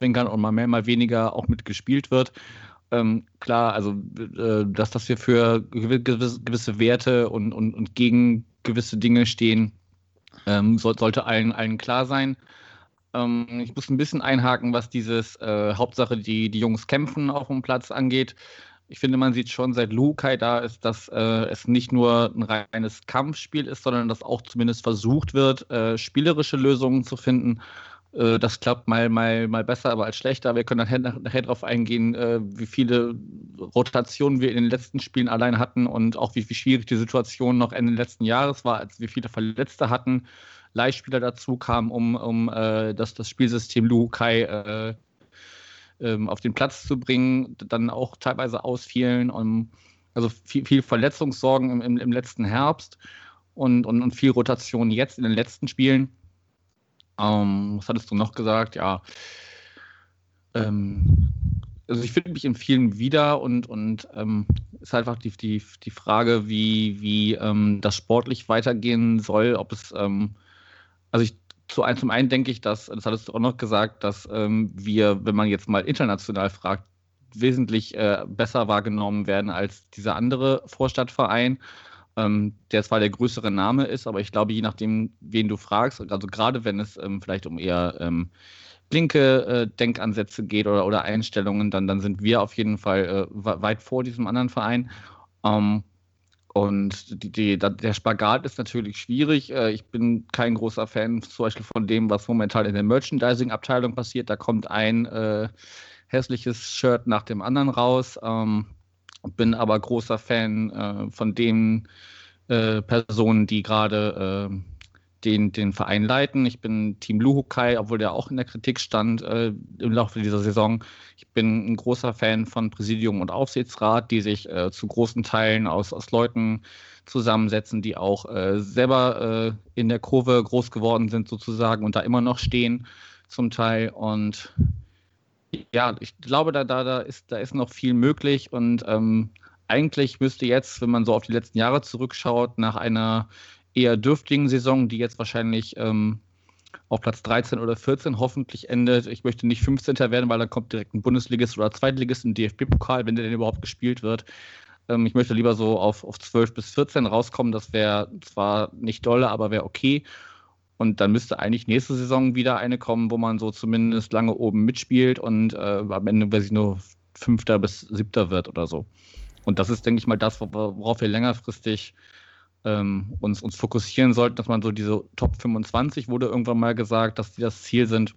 Speaker 3: Augenzwinkern und mal mehr, mal weniger auch mitgespielt wird. Ähm, klar, also äh, dass, dass wir für gewisse, Werte und, und, und gegen gewisse Dinge stehen, ähm, soll, sollte allen, allen klar sein. Ähm, ich muss ein bisschen einhaken, was dieses äh, Hauptsache die, die Jungs kämpfen auf dem Platz angeht. Ich finde, man sieht schon, seit Lukai da ist, dass äh, es nicht nur ein reines Kampfspiel ist, sondern dass auch zumindest versucht wird, äh, spielerische Lösungen zu finden. Äh, das klappt mal, mal, mal besser, aber als schlechter. Wir können nachher, nachher darauf eingehen, äh, wie viele Rotationen wir in den letzten Spielen allein hatten und auch wie, wie schwierig die Situation noch Ende letzten Jahres war, als wir viele Verletzte hatten. Leihspieler dazu kamen, um, um äh, das, das Spielsystem Lukai äh, ähm, auf den Platz zu bringen, dann auch teilweise ausfielen. Um, also viel, viel Verletzungssorgen im, im, im, letzten Herbst und, und, und, viel Rotation jetzt in den letzten Spielen. Ähm, was hattest du noch gesagt? Ja. Ähm, also ich finde mich in vielen wieder und, und ähm, ist einfach die, die, die Frage, wie, wie ähm, das sportlich weitergehen soll, ob es, ähm, also ich zu zum einen denke ich, dass, das hattest du auch noch gesagt, dass ähm, wir, wenn man jetzt mal international fragt, wesentlich äh, besser wahrgenommen werden als dieser andere Vorstadtverein, ähm, der zwar der größere Name ist, aber ich glaube, je nachdem, wen du fragst, also gerade wenn es ähm, vielleicht um eher ähm, linke äh, Denkansätze geht oder, oder Einstellungen, dann, dann sind wir auf jeden Fall äh, weit vor diesem anderen Verein. Ähm, und die, die, der Spagat ist natürlich schwierig. Äh, ich bin kein großer Fan zum Beispiel von dem, was momentan in der Merchandising-Abteilung passiert. Da kommt ein äh, hässliches Shirt nach dem anderen raus. Ähm, bin aber großer Fan äh, von den äh, Personen, die gerade äh, den, den Verein leiten. Ich bin Team Luhukai, obwohl der auch in der Kritik stand äh, im Laufe dieser Saison. Ich bin ein großer Fan von Präsidium und Aufsichtsrat, die sich äh, zu großen Teilen aus, aus Leuten zusammensetzen, die auch äh, selber äh, in der Kurve groß geworden sind sozusagen und da immer noch stehen zum Teil. Und ja, ich glaube, da, da, da, ist, da ist noch viel möglich und ähm, eigentlich müsste jetzt, wenn man so auf die letzten Jahre zurückschaut, nach einer eher dürftigen Saison, die jetzt wahrscheinlich ähm, auf Platz 13 oder 14 hoffentlich endet. Ich möchte nicht 15. werden, weil dann kommt direkt ein Bundesligist oder Zweitligist im DFB-Pokal, wenn der denn überhaupt gespielt wird. Ähm, ich möchte lieber so auf, auf 12 bis 14 rauskommen. Das wäre zwar nicht dolle, aber wäre okay. Und dann müsste eigentlich nächste Saison wieder eine kommen, wo man so zumindest lange oben mitspielt und äh, am Ende, weiß ich nur, Fünfter bis Siebter wird oder so. Und das ist, denke ich mal, das, worauf wir längerfristig ähm, uns, uns fokussieren sollten, dass man so diese Top 25 wurde irgendwann mal gesagt, dass die das Ziel sind,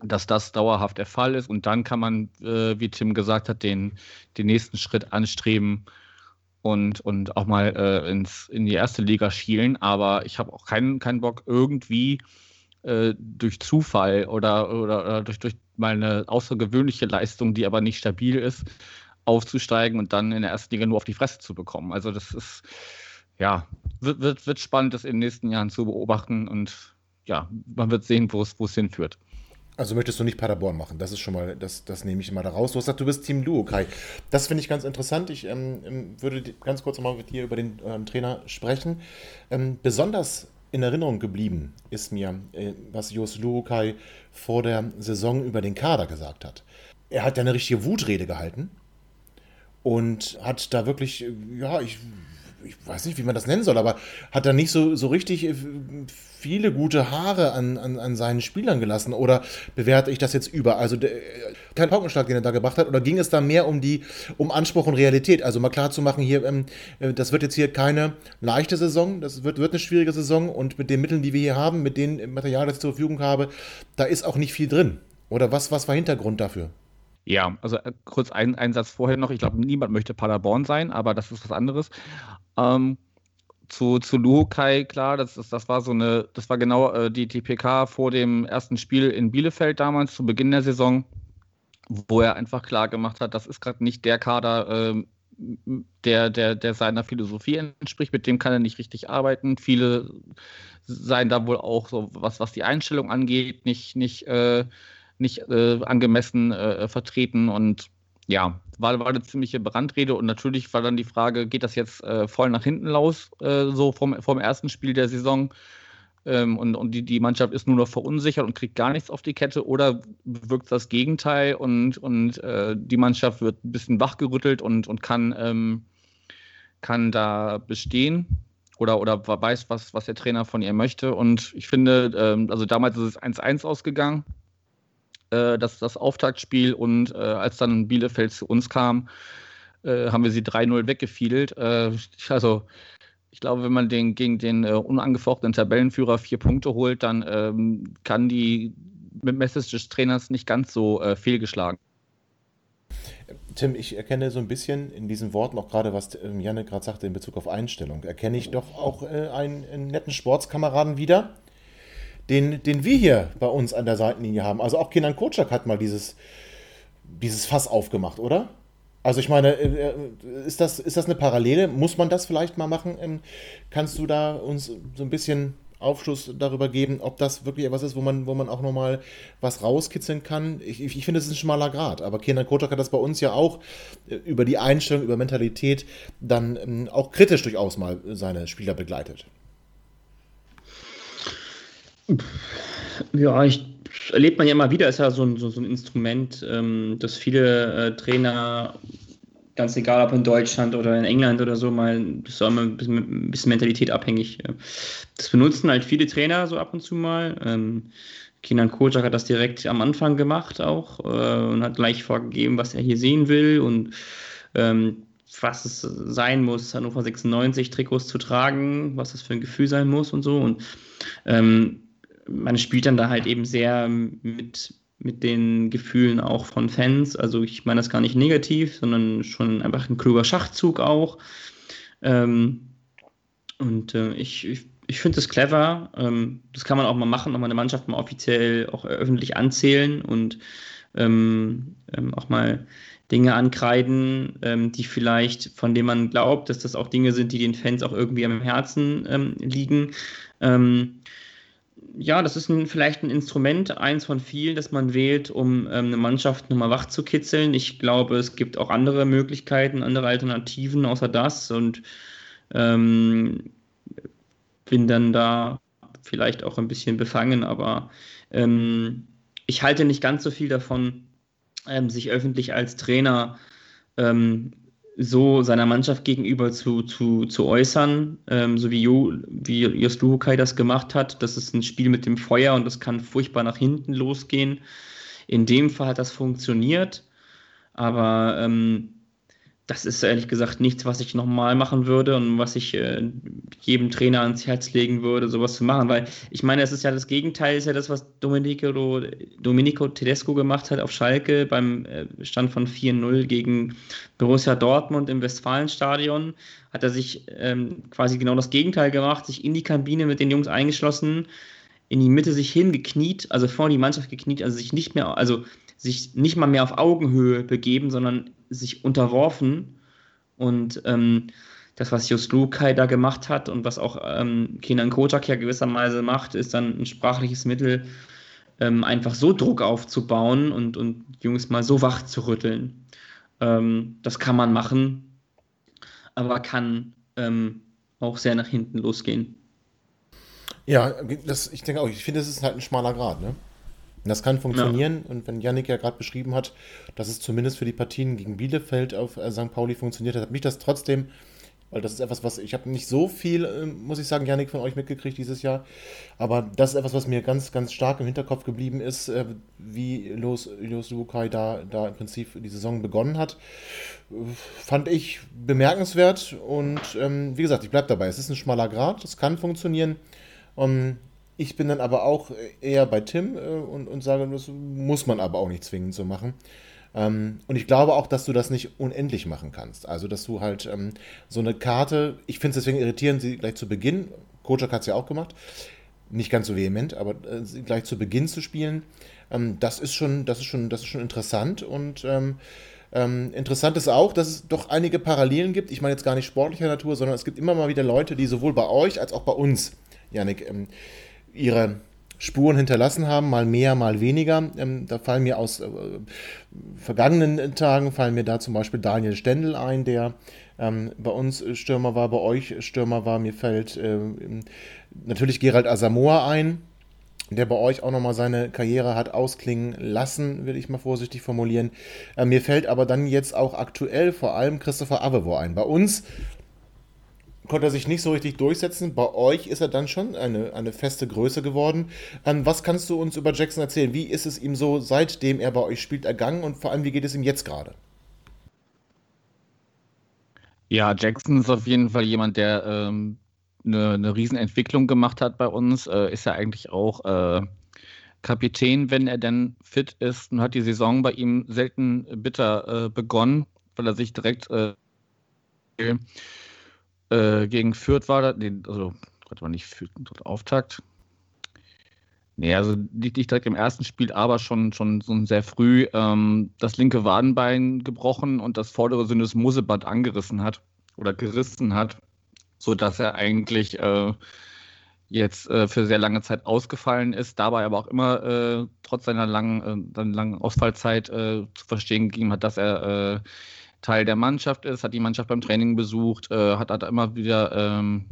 Speaker 3: dass das dauerhaft der Fall ist. Und dann kann man, äh, wie Tim gesagt hat, den, den nächsten Schritt anstreben und, und auch mal äh, ins, in die erste Liga schielen. Aber ich habe auch keinen, keinen Bock, irgendwie äh, durch Zufall oder, oder, oder durch, durch mal eine außergewöhnliche Leistung, die aber nicht stabil ist, aufzusteigen und dann in der ersten Liga nur auf die Fresse zu bekommen. Also das ist ja, wird, wird, wird spannend, das in den nächsten Jahren zu beobachten und ja, man wird sehen, wo es hinführt.
Speaker 2: Also möchtest du nicht Paderborn machen? Das ist schon mal, das, das nehme ich mal da raus. Du hast gesagt, du bist Team Luokai. Das finde ich ganz interessant. Ich ähm, ähm würde ganz kurz nochmal mit dir über den ähm, Trainer sprechen. Ähm, besonders in Erinnerung geblieben ist mir, äh, was Jos Luokai vor der Saison über den Kader gesagt hat. Er hat ja eine richtige Wutrede gehalten und hat da wirklich, ja, ich ich weiß nicht, wie man das nennen soll, aber hat er nicht so, so richtig äh, viele gute Haare an, an, an seinen Spielern gelassen oder bewerte ich das jetzt über? Also der, kein Paukenschlag, den er da gebracht hat, oder ging es da mehr um die, um Anspruch und Realität? Also mal klar zu machen, hier, ähm, äh, das wird jetzt hier keine leichte Saison, das wird, wird eine schwierige Saison und mit den Mitteln, die wir hier haben, mit dem Material, das ich zur Verfügung habe, da ist auch nicht viel drin. Oder was, was war Hintergrund dafür?
Speaker 3: Ja, also äh, kurz ein, ein Satz vorher noch. Ich glaube, niemand möchte Paderborn sein, aber das ist was anderes. Ähm, zu, zu Luhukai, klar, das, ist, das war so eine, das war genau äh, die, die PK vor dem ersten Spiel in Bielefeld damals, zu Beginn der Saison, wo er einfach klar gemacht hat, das ist gerade nicht der Kader, äh, der, der, der seiner Philosophie entspricht, mit dem kann er nicht richtig arbeiten. Viele seien da wohl auch so, was, was die Einstellung angeht, nicht, nicht, äh, nicht äh, angemessen äh, vertreten und ja, war, war eine ziemliche Brandrede und natürlich war dann die Frage, geht das jetzt äh, voll nach hinten los, äh, so vom, vom ersten Spiel der Saison? Ähm, und, und die, die Mannschaft ist nur noch verunsichert und kriegt gar nichts auf die Kette oder wirkt das Gegenteil und, und äh, die Mannschaft wird ein bisschen wachgerüttelt und, und kann, ähm, kann da bestehen oder, oder weiß, was, was der Trainer von ihr möchte. Und ich finde, ähm, also damals ist es 1-1 ausgegangen äh, das, das Auftaktspiel und äh, als dann Bielefeld zu uns kam, äh, haben wir sie 3-0 weggefiedelt. Äh, also ich glaube, wenn man den, gegen den äh, unangefochtenen Tabellenführer vier Punkte holt, dann ähm, kann die Message des Trainers nicht ganz so äh, fehlgeschlagen.
Speaker 2: Tim, ich erkenne so ein bisschen in diesen Worten auch gerade, was ähm, Janne gerade sagte in Bezug auf Einstellung, erkenne ich doch auch äh, einen, einen, netten Sportskameraden wieder, den, den wir hier bei uns an der Seitenlinie haben. Also auch Kenan Kocak hat mal dieses, dieses Fass aufgemacht, oder? Also ich meine, äh, äh, ist das, ist das eine Parallele? Muss man das vielleicht mal machen? Ähm, kannst du da uns so ein bisschen Aufschluss darüber geben, ob das wirklich etwas ist, wo man, wo man auch nochmal was rauskitzeln kann? Ich, ich finde, es ist ein schmaler Grad, aber Kenan Kocak hat das bei uns ja auch äh, über die Einstellung, über Mentalität dann ähm, auch kritisch durchaus mal seine Spieler begleitet.
Speaker 4: Ja, ich erlebt man ja immer wieder, ist ja so ein, so, so ein Instrument, ähm, dass viele äh, Trainer, ganz egal ob in Deutschland oder in England oder so, mal, das ist auch immer ein bisschen, ein bisschen Mentalität abhängig. Das benutzen halt viele Trainer so ab und zu mal. Ähm, Kinan Kojak hat das direkt am Anfang gemacht auch äh, und hat gleich vorgegeben, was er hier sehen will und ähm, was es sein muss, Hannover 96 Trikots zu tragen, was das für ein Gefühl sein muss und so. Und ähm, man spielt dann da halt eben sehr mit, mit den Gefühlen auch von Fans. Also ich meine das gar nicht negativ, sondern schon einfach ein kluger Schachzug auch. Ähm, und äh, ich, ich, finde das clever. Ähm, das kann man auch mal machen, auch mal eine Mannschaft mal offiziell auch öffentlich anzählen und ähm, ähm auch mal Dinge ankreiden, ähm, die vielleicht, von denen man glaubt, dass das auch Dinge sind, die den Fans auch irgendwie am Herzen ähm, liegen. Ja, das ist ein, vielleicht ein Instrument, eins von vielen, das man wählt, um ähm, eine Mannschaft nochmal wach zu kitzeln. Ich glaube, es gibt auch andere Möglichkeiten, andere Alternativen außer das und ähm, bin dann da vielleicht auch ein bisschen befangen, aber ähm, ich halte nicht ganz so viel davon, ähm, sich öffentlich als Trainer ähm, so seiner Mannschaft gegenüber zu, zu, zu äußern, ähm, so wie, jo, wie Jos das gemacht hat. Das ist ein Spiel mit dem Feuer und das kann furchtbar nach hinten losgehen. In dem Fall hat das funktioniert, aber ähm, das ist ehrlich gesagt nichts, was ich nochmal machen würde und was ich äh, jedem Trainer ans Herz legen würde, sowas zu machen. Weil ich meine, es ist ja das Gegenteil, ist ja das, was Domenico, Domenico Tedesco gemacht hat auf Schalke beim äh, Stand von 4-0 gegen Borussia Dortmund im Westfalenstadion. Hat er sich ähm, quasi genau das Gegenteil gemacht, sich in die Kabine mit den Jungs eingeschlossen, in die Mitte sich hingekniet, also vor die Mannschaft gekniet, also sich nicht mehr, also sich nicht mal mehr auf Augenhöhe begeben, sondern sich unterworfen. Und ähm, das, was Just Lukai da gemacht hat und was auch ähm, Kenan Kocak ja gewissermaßen macht, ist dann ein sprachliches Mittel, ähm, einfach so Druck aufzubauen und, und Jungs mal so wach zu rütteln. Ähm, das kann man machen, aber kann ähm, auch sehr nach hinten losgehen.
Speaker 2: Ja, das, ich denke auch, ich finde, es ist halt ein schmaler Grad, ne? Das kann funktionieren ja. und wenn Yannick ja gerade beschrieben hat, dass es zumindest für die Partien gegen Bielefeld auf äh, St. Pauli funktioniert hat, hat mich das trotzdem weil das ist etwas, was ich habe nicht so viel, ähm, muss ich sagen, Janik, von euch mitgekriegt dieses Jahr. Aber das ist etwas, was mir ganz, ganz stark im Hinterkopf geblieben ist, äh, wie Los, Los Lukai da, da im Prinzip die Saison begonnen hat. Fand ich bemerkenswert und ähm, wie gesagt, ich bleibe dabei. Es ist ein schmaler Grad, es kann funktionieren. Um, ähm, ich bin dann aber auch eher bei Tim äh, und, und sage, das muss man aber auch nicht zwingend so machen. Ähm, und ich glaube auch, dass du das nicht unendlich machen kannst. Also, dass du halt ähm, so eine Karte, ich finde es deswegen irritierend, sie gleich zu Beginn, Kojak hat es ja auch gemacht, nicht ganz so vehement, aber äh, gleich zu Beginn zu spielen, ähm, das ist schon, das ist schon, das ist schon interessant und ähm, ähm, interessant ist auch, dass es doch einige Parallelen gibt. Ich meine jetzt gar nicht sportlicher Natur, sondern es gibt immer mal wieder Leute, die sowohl bei euch als auch bei uns, Janik, ähm, ihre Spuren hinterlassen haben, mal mehr, mal weniger. Ähm, da fallen mir aus äh, vergangenen Tagen, fallen mir da zum Beispiel Daniel Stendel ein, der ähm, bei uns Stürmer war, bei euch Stürmer war. Mir fällt äh, natürlich Gerald Asamoah ein, der bei euch auch nochmal seine Karriere hat ausklingen lassen, will ich mal vorsichtig formulieren. Äh, mir fällt aber dann jetzt auch aktuell vor allem Christopher Avevor ein. Bei uns konnte er sich nicht so richtig durchsetzen. Bei euch ist er dann schon eine, eine feste Größe geworden. Ähm, was kannst du uns über Jackson erzählen? Wie ist es ihm so, seitdem er bei euch spielt, ergangen und vor allem, wie geht es ihm jetzt gerade?
Speaker 3: Ja, Jackson ist auf jeden Fall jemand, der ähm, eine, eine Riesenentwicklung gemacht hat bei uns. Äh, ist ja eigentlich auch äh, Kapitän, wenn er denn fit ist und hat die Saison bei ihm selten bitter äh, begonnen, weil er sich direkt äh, äh, gegen Fürth war das, nee, also, Gott, war nicht Fürth, Auftakt. Nee, also nicht, nicht direkt im ersten Spiel, aber schon, schon so sehr früh ähm, das linke Wadenbein gebrochen und das vordere Syndesmoseband angerissen hat oder gerissen hat, sodass er eigentlich äh, jetzt äh, für sehr lange Zeit ausgefallen ist, dabei aber auch immer äh, trotz seiner langen, äh, langen Ausfallzeit äh, zu verstehen gegeben hat, dass er Teil der Mannschaft ist, hat die Mannschaft beim Training besucht, äh, hat, hat immer wieder, ähm,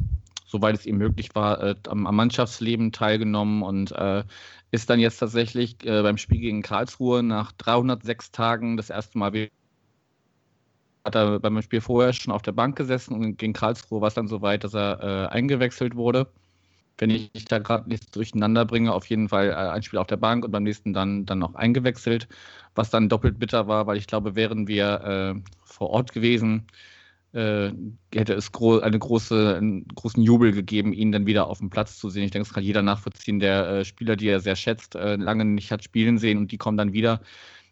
Speaker 3: soweit es ihm möglich war, äh, am, am, Mannschaftsleben teilgenommen und äh, ist dann jetzt tatsächlich äh, beim Spiel gegen Karlsruhe nach 306 Tagen das erste Mal wieder hat er beim Spiel vorher schon auf der Bank gesessen und gegen Karlsruhe war es dann so weit, dass er äh, eingewechselt wurde. Wenn ich da gerade nichts durcheinander bringe, auf jeden Fall äh, ein Spiel auf der Bank und beim nächsten dann, dann noch eingewechselt, was dann doppelt bitter war, weil ich glaube, wären wir vor Ort gewesen, äh, hätte es gro eine große, einen großen Jubel gegeben, ihn dann wieder auf dem Platz zu sehen. Ich denke, das kann jeder nachvollziehen, der äh, Spieler, die er sehr schätzt, äh, lange nicht hat spielen sehen und die kommen dann wieder.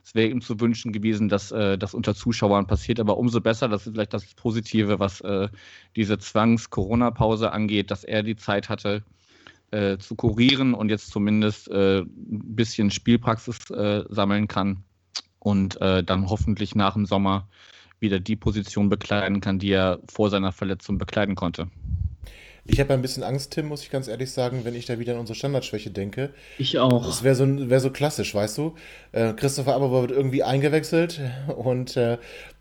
Speaker 3: Es wäre ihm zu wünschen gewesen, dass äh, das unter Zuschauern passiert, aber umso besser, das ist vielleicht das Positive, was äh, diese Zwangs-Corona-Pause angeht, dass er die Zeit hatte, äh, zu kurieren und jetzt zumindest ein bisschen Spielpraxis sammeln kann und dann hoffentlich nach dem Sommer wieder die Position bekleiden kann, die er vor seiner Verletzung bekleiden konnte.
Speaker 2: Ich habe ein bisschen Angst, Tim, muss ich ganz ehrlich sagen, wenn ich da wieder an unsere Standardschwäche denke.
Speaker 4: Ich auch.
Speaker 2: Das wäre so, wär so klassisch, weißt du? Äh, Christopher Aberber wird irgendwie eingewechselt und äh,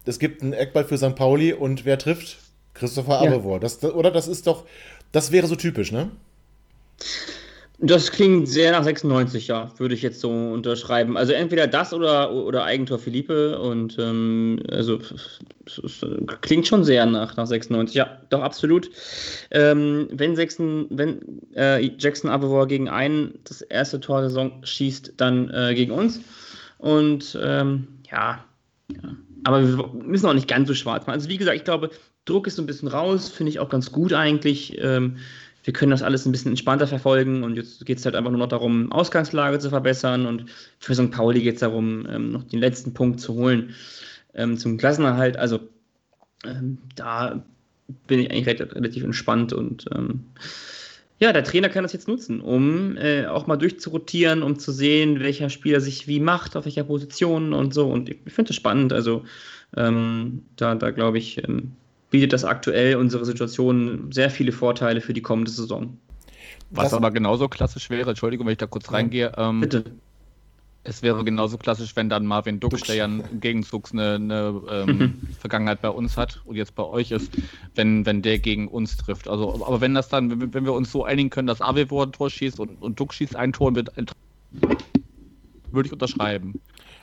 Speaker 2: es gibt einen Eckball für St. Pauli und wer trifft? Christopher ja. Aberwor. Das, oder das ist doch, das wäre so typisch, ne?
Speaker 4: Das klingt sehr nach 96, ja, würde ich jetzt so unterschreiben. Also entweder das oder, oder Eigentor Philippe und ähm, also klingt schon sehr nach, nach 96, ja, doch absolut. Ähm, wenn, 6, wenn äh, Jackson Avevor gegen einen das erste Tor der Saison schießt, dann äh, gegen uns. Und ähm, ja, ja, aber wir müssen auch nicht ganz so schwarz machen. Also wie gesagt, ich glaube, Druck ist so ein bisschen raus, finde ich auch ganz gut eigentlich. Ähm, wir können das alles ein bisschen entspannter verfolgen und jetzt geht es halt einfach nur noch darum, Ausgangslage zu verbessern und für St. Pauli geht es darum, ähm, noch den letzten Punkt zu holen ähm, zum Klassenerhalt. Also ähm, da bin ich eigentlich relativ, entspannt und ähm, ja, der Trainer kann das jetzt nutzen, um äh, auch mal durchzurotieren, um zu sehen, welcher Spieler sich wie macht, auf welcher Position und so. Und ich, finde das spannend. Also ähm, da, da glaube ich, ähm, bietet das aktuell unsere Situation sehr viele Vorteile für die kommende Saison.
Speaker 3: Was aber genauso klassisch wäre, Entschuldigung, wenn ich da kurz reingehe. Ähm, Bitte. Es wäre genauso klassisch, wenn dann Marvin Dux, der ja im Gegenzug eine, eine ähm, Vergangenheit bei uns hat und jetzt bei euch ist, wenn, wenn der gegen uns trifft. Also, aber wenn das dann, wenn, wenn wir uns so einigen können, dass Avevor ein Tor schießt und, und Dux schießt ein Tor und wird ein würde ich unterschreiben.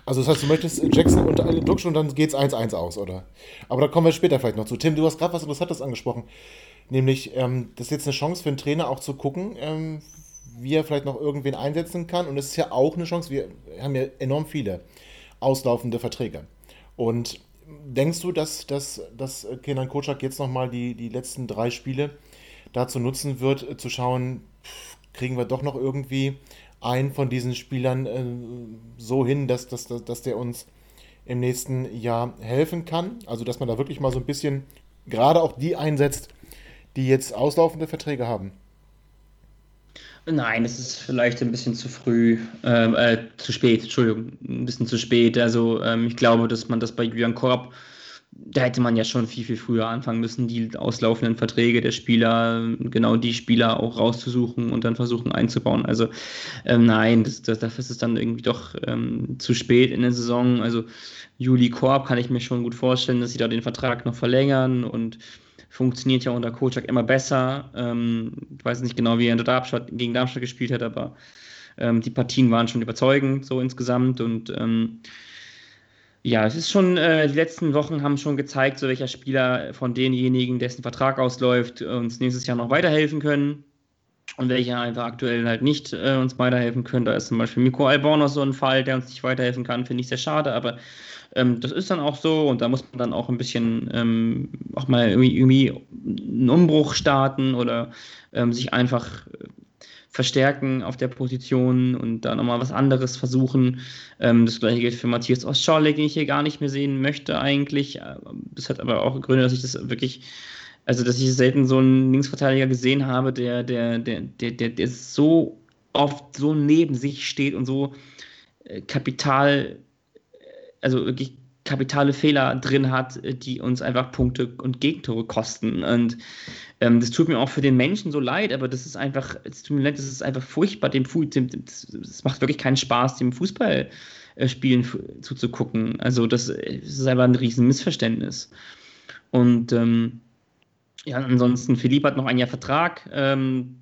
Speaker 2: Also das heißt, du möchtest Jackson und Dux und dann geht es 1-1 aus, oder? Aber da kommen wir später vielleicht noch zu. Tim, du hast gerade was Interessantes angesprochen. Nämlich, ähm, das ist jetzt eine Chance für einen Trainer auch zu gucken, ähm, wie er vielleicht noch irgendwen einsetzen kann. Und es ist ja auch eine Chance, wir haben ja enorm viele auslaufende Verträge. Und denkst du, dass, dass, dass Kenan Kocak jetzt nochmal die, die letzten drei Spiele dazu nutzen wird, zu schauen, kriegen wir doch noch irgendwie einen von diesen Spielern äh, so hin, dass, dass, dass, dass der uns im nächsten Jahr helfen kann? Also, dass man da wirklich mal so ein bisschen gerade auch die einsetzt, die jetzt auslaufende Verträge haben.
Speaker 4: Nein, es ist vielleicht ein bisschen zu früh, ähm, äh, zu spät, Entschuldigung, ein bisschen zu spät. Also ähm, ich glaube, dass man das bei Julian Korb, da hätte man ja schon viel, viel früher anfangen müssen, die auslaufenden Verträge der Spieler, genau die Spieler auch rauszusuchen und dann versuchen einzubauen. Also ähm, nein, das, das, dafür ist dann irgendwie doch ähm, zu spät in der Saison. Also Juli Korb kann ich mir schon gut vorstellen, dass sie da den Vertrag noch verlängern und funktioniert ja unter Kocak immer besser. Ähm, ich weiß nicht genau, wie er Darmstadt, gegen Darmstadt gespielt hat, aber ähm, die Partien waren schon überzeugend, so insgesamt. Und ähm, ja, es ist schon, äh, die letzten Wochen haben schon gezeigt, so welcher Spieler von denjenigen, dessen Vertrag ausläuft, uns nächstes Jahr noch weiterhelfen können. Und welche einfach aktuell halt nicht äh, uns weiterhelfen können. Da ist zum Beispiel Miko Alborno so ein Fall, der uns nicht weiterhelfen kann, finde ich sehr schade, aber ähm, das ist dann auch so. Und da muss man dann auch ein bisschen ähm, auch mal irgendwie, irgendwie, einen Umbruch starten oder ähm, sich einfach verstärken auf der Position und da nochmal was anderes versuchen. Ähm, das gleiche gilt für Matthias Ostschorle, den ich hier gar nicht mehr sehen möchte eigentlich. Das hat aber auch Gründe, dass ich das wirklich also dass ich selten so einen Linksverteidiger gesehen habe, der, der, der, der, der, der so oft so neben sich steht und so äh, Kapital also wirklich kapitale Fehler drin hat, die uns einfach Punkte und Gegentore kosten. Und ähm, das tut mir auch für den Menschen so leid, aber das ist einfach, es tut mir leid, das ist einfach furchtbar, dem Fußball, es macht wirklich keinen Spaß, dem Fußballspielen zuzugucken. Also das, das, ist einfach ein riesen Missverständnis. Und ähm, ja, ansonsten, Philipp hat noch ein Jahr Vertrag. Ähm,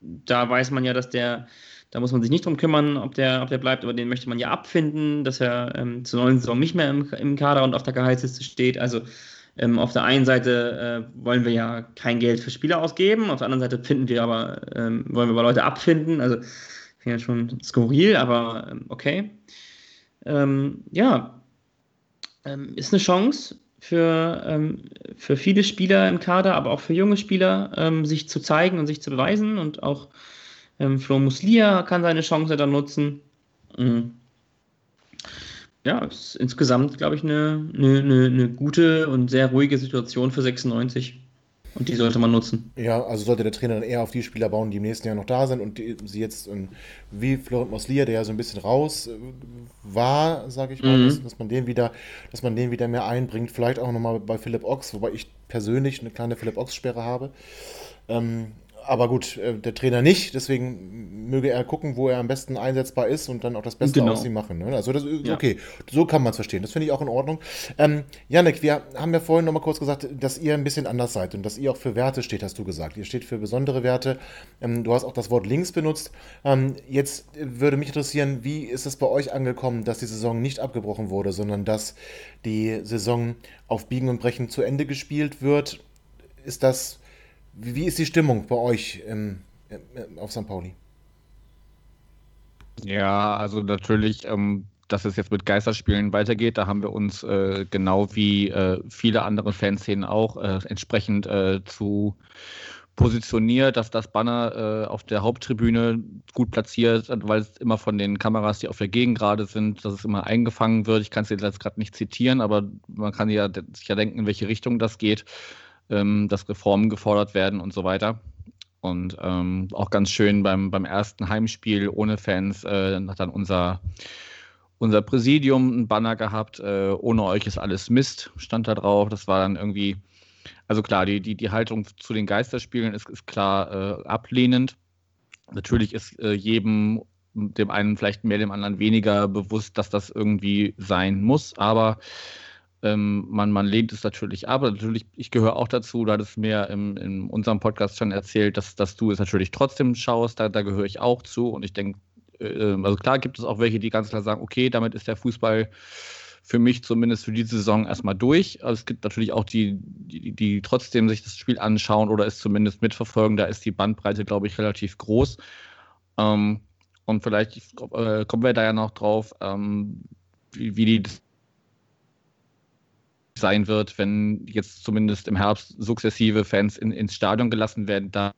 Speaker 4: da weiß man ja, dass der da muss man sich nicht drum kümmern, ob der, ob der bleibt, aber den möchte man ja abfinden, dass er ähm, zur neuen Saison nicht mehr im, im Kader und auf der Gehaltsliste steht. Also ähm, auf der einen Seite äh, wollen wir ja kein Geld für Spieler ausgeben, auf der anderen Seite finden wir aber, ähm, wollen wir aber Leute abfinden. Also finde ja schon skurril, aber ähm, okay. Ähm, ja, ähm, ist eine Chance für, ähm, für viele Spieler im Kader, aber auch für junge Spieler, sich zu zeigen und sich zu beweisen und auch Flo Muslia kann seine Chance dann nutzen. Mhm. Ja, ist insgesamt, glaube ich, eine, eine, eine, gute und sehr ruhige Situation für 96. Und die sollte man nutzen.
Speaker 2: Ja, also sollte der Trainer dann eher auf die Spieler bauen, die im nächsten Jahr noch da sind und die, sie jetzt wie Florent Moslia, der ja so ein bisschen raus äh, war, sage ich mal, mhm. dass, dass, man den wieder, dass man den wieder mehr einbringt. Vielleicht auch nochmal bei Philipp Ochs, wobei ich persönlich eine kleine Philipp Ochs-Sperre habe. Ähm, aber gut, äh, der Trainer nicht, deswegen möge er gucken, wo er am besten einsetzbar ist und dann auch das Beste genau. aus ihm machen. Ne? Also das ist ja. okay, so kann man es verstehen. Das finde ich auch in Ordnung. Ähm, Janik, wir haben ja vorhin nochmal kurz gesagt, dass ihr ein bisschen anders seid und dass ihr auch für Werte steht, hast du gesagt. Ihr steht für besondere Werte. Ähm, du hast auch das Wort links benutzt. Ähm, jetzt würde mich interessieren, wie ist es bei euch angekommen, dass die Saison nicht abgebrochen wurde, sondern dass die Saison auf Biegen und Brechen zu Ende gespielt wird? Ist das wie ist die Stimmung bei euch ähm, auf St. Pauli?
Speaker 3: Ja, also natürlich, ähm, dass es jetzt mit Geisterspielen weitergeht, da haben wir uns äh, genau wie äh, viele andere Fanszenen auch äh, entsprechend äh, zu positioniert, dass das Banner äh, auf der Haupttribüne gut platziert, weil es immer von den Kameras, die auf der Gegend gerade sind, dass es immer eingefangen wird. Ich kann es jetzt gerade nicht zitieren, aber man kann ja sich ja denken, in welche Richtung das geht ähm, dass Reformen gefordert werden und so weiter. Und ähm, auch ganz schön beim, beim ersten Heimspiel ohne Fans äh, hat dann unser, unser Präsidium ein Banner gehabt, äh, ohne euch ist alles Mist, stand da drauf. Das war dann irgendwie, also klar, die, die, die Haltung zu den Geisterspielen ist, ist klar äh, ablehnend. Natürlich ist äh, jedem, dem einen vielleicht mehr, dem anderen weniger bewusst, dass das irgendwie sein muss, aber ähm, man, man lehnt es natürlich ab. Natürlich, ich gehöre auch dazu, du hattest mir im, in unserem Podcast schon erzählt, dass, dass du es natürlich trotzdem schaust, da, da gehöre ich auch zu und ich denke, äh, also klar gibt es auch welche, die ganz klar sagen, okay, damit ist der Fußball für mich zumindest für diese Saison erstmal durch. Also es gibt natürlich auch die, die, die trotzdem sich das Spiel anschauen oder es zumindest mitverfolgen. Da ist die Bandbreite, glaube ich, relativ groß. Ähm, und vielleicht äh, kommen wir da ja noch drauf, ähm, wie, wie die sein wird, wenn jetzt zumindest im Herbst sukzessive Fans in, ins Stadion gelassen werden. Da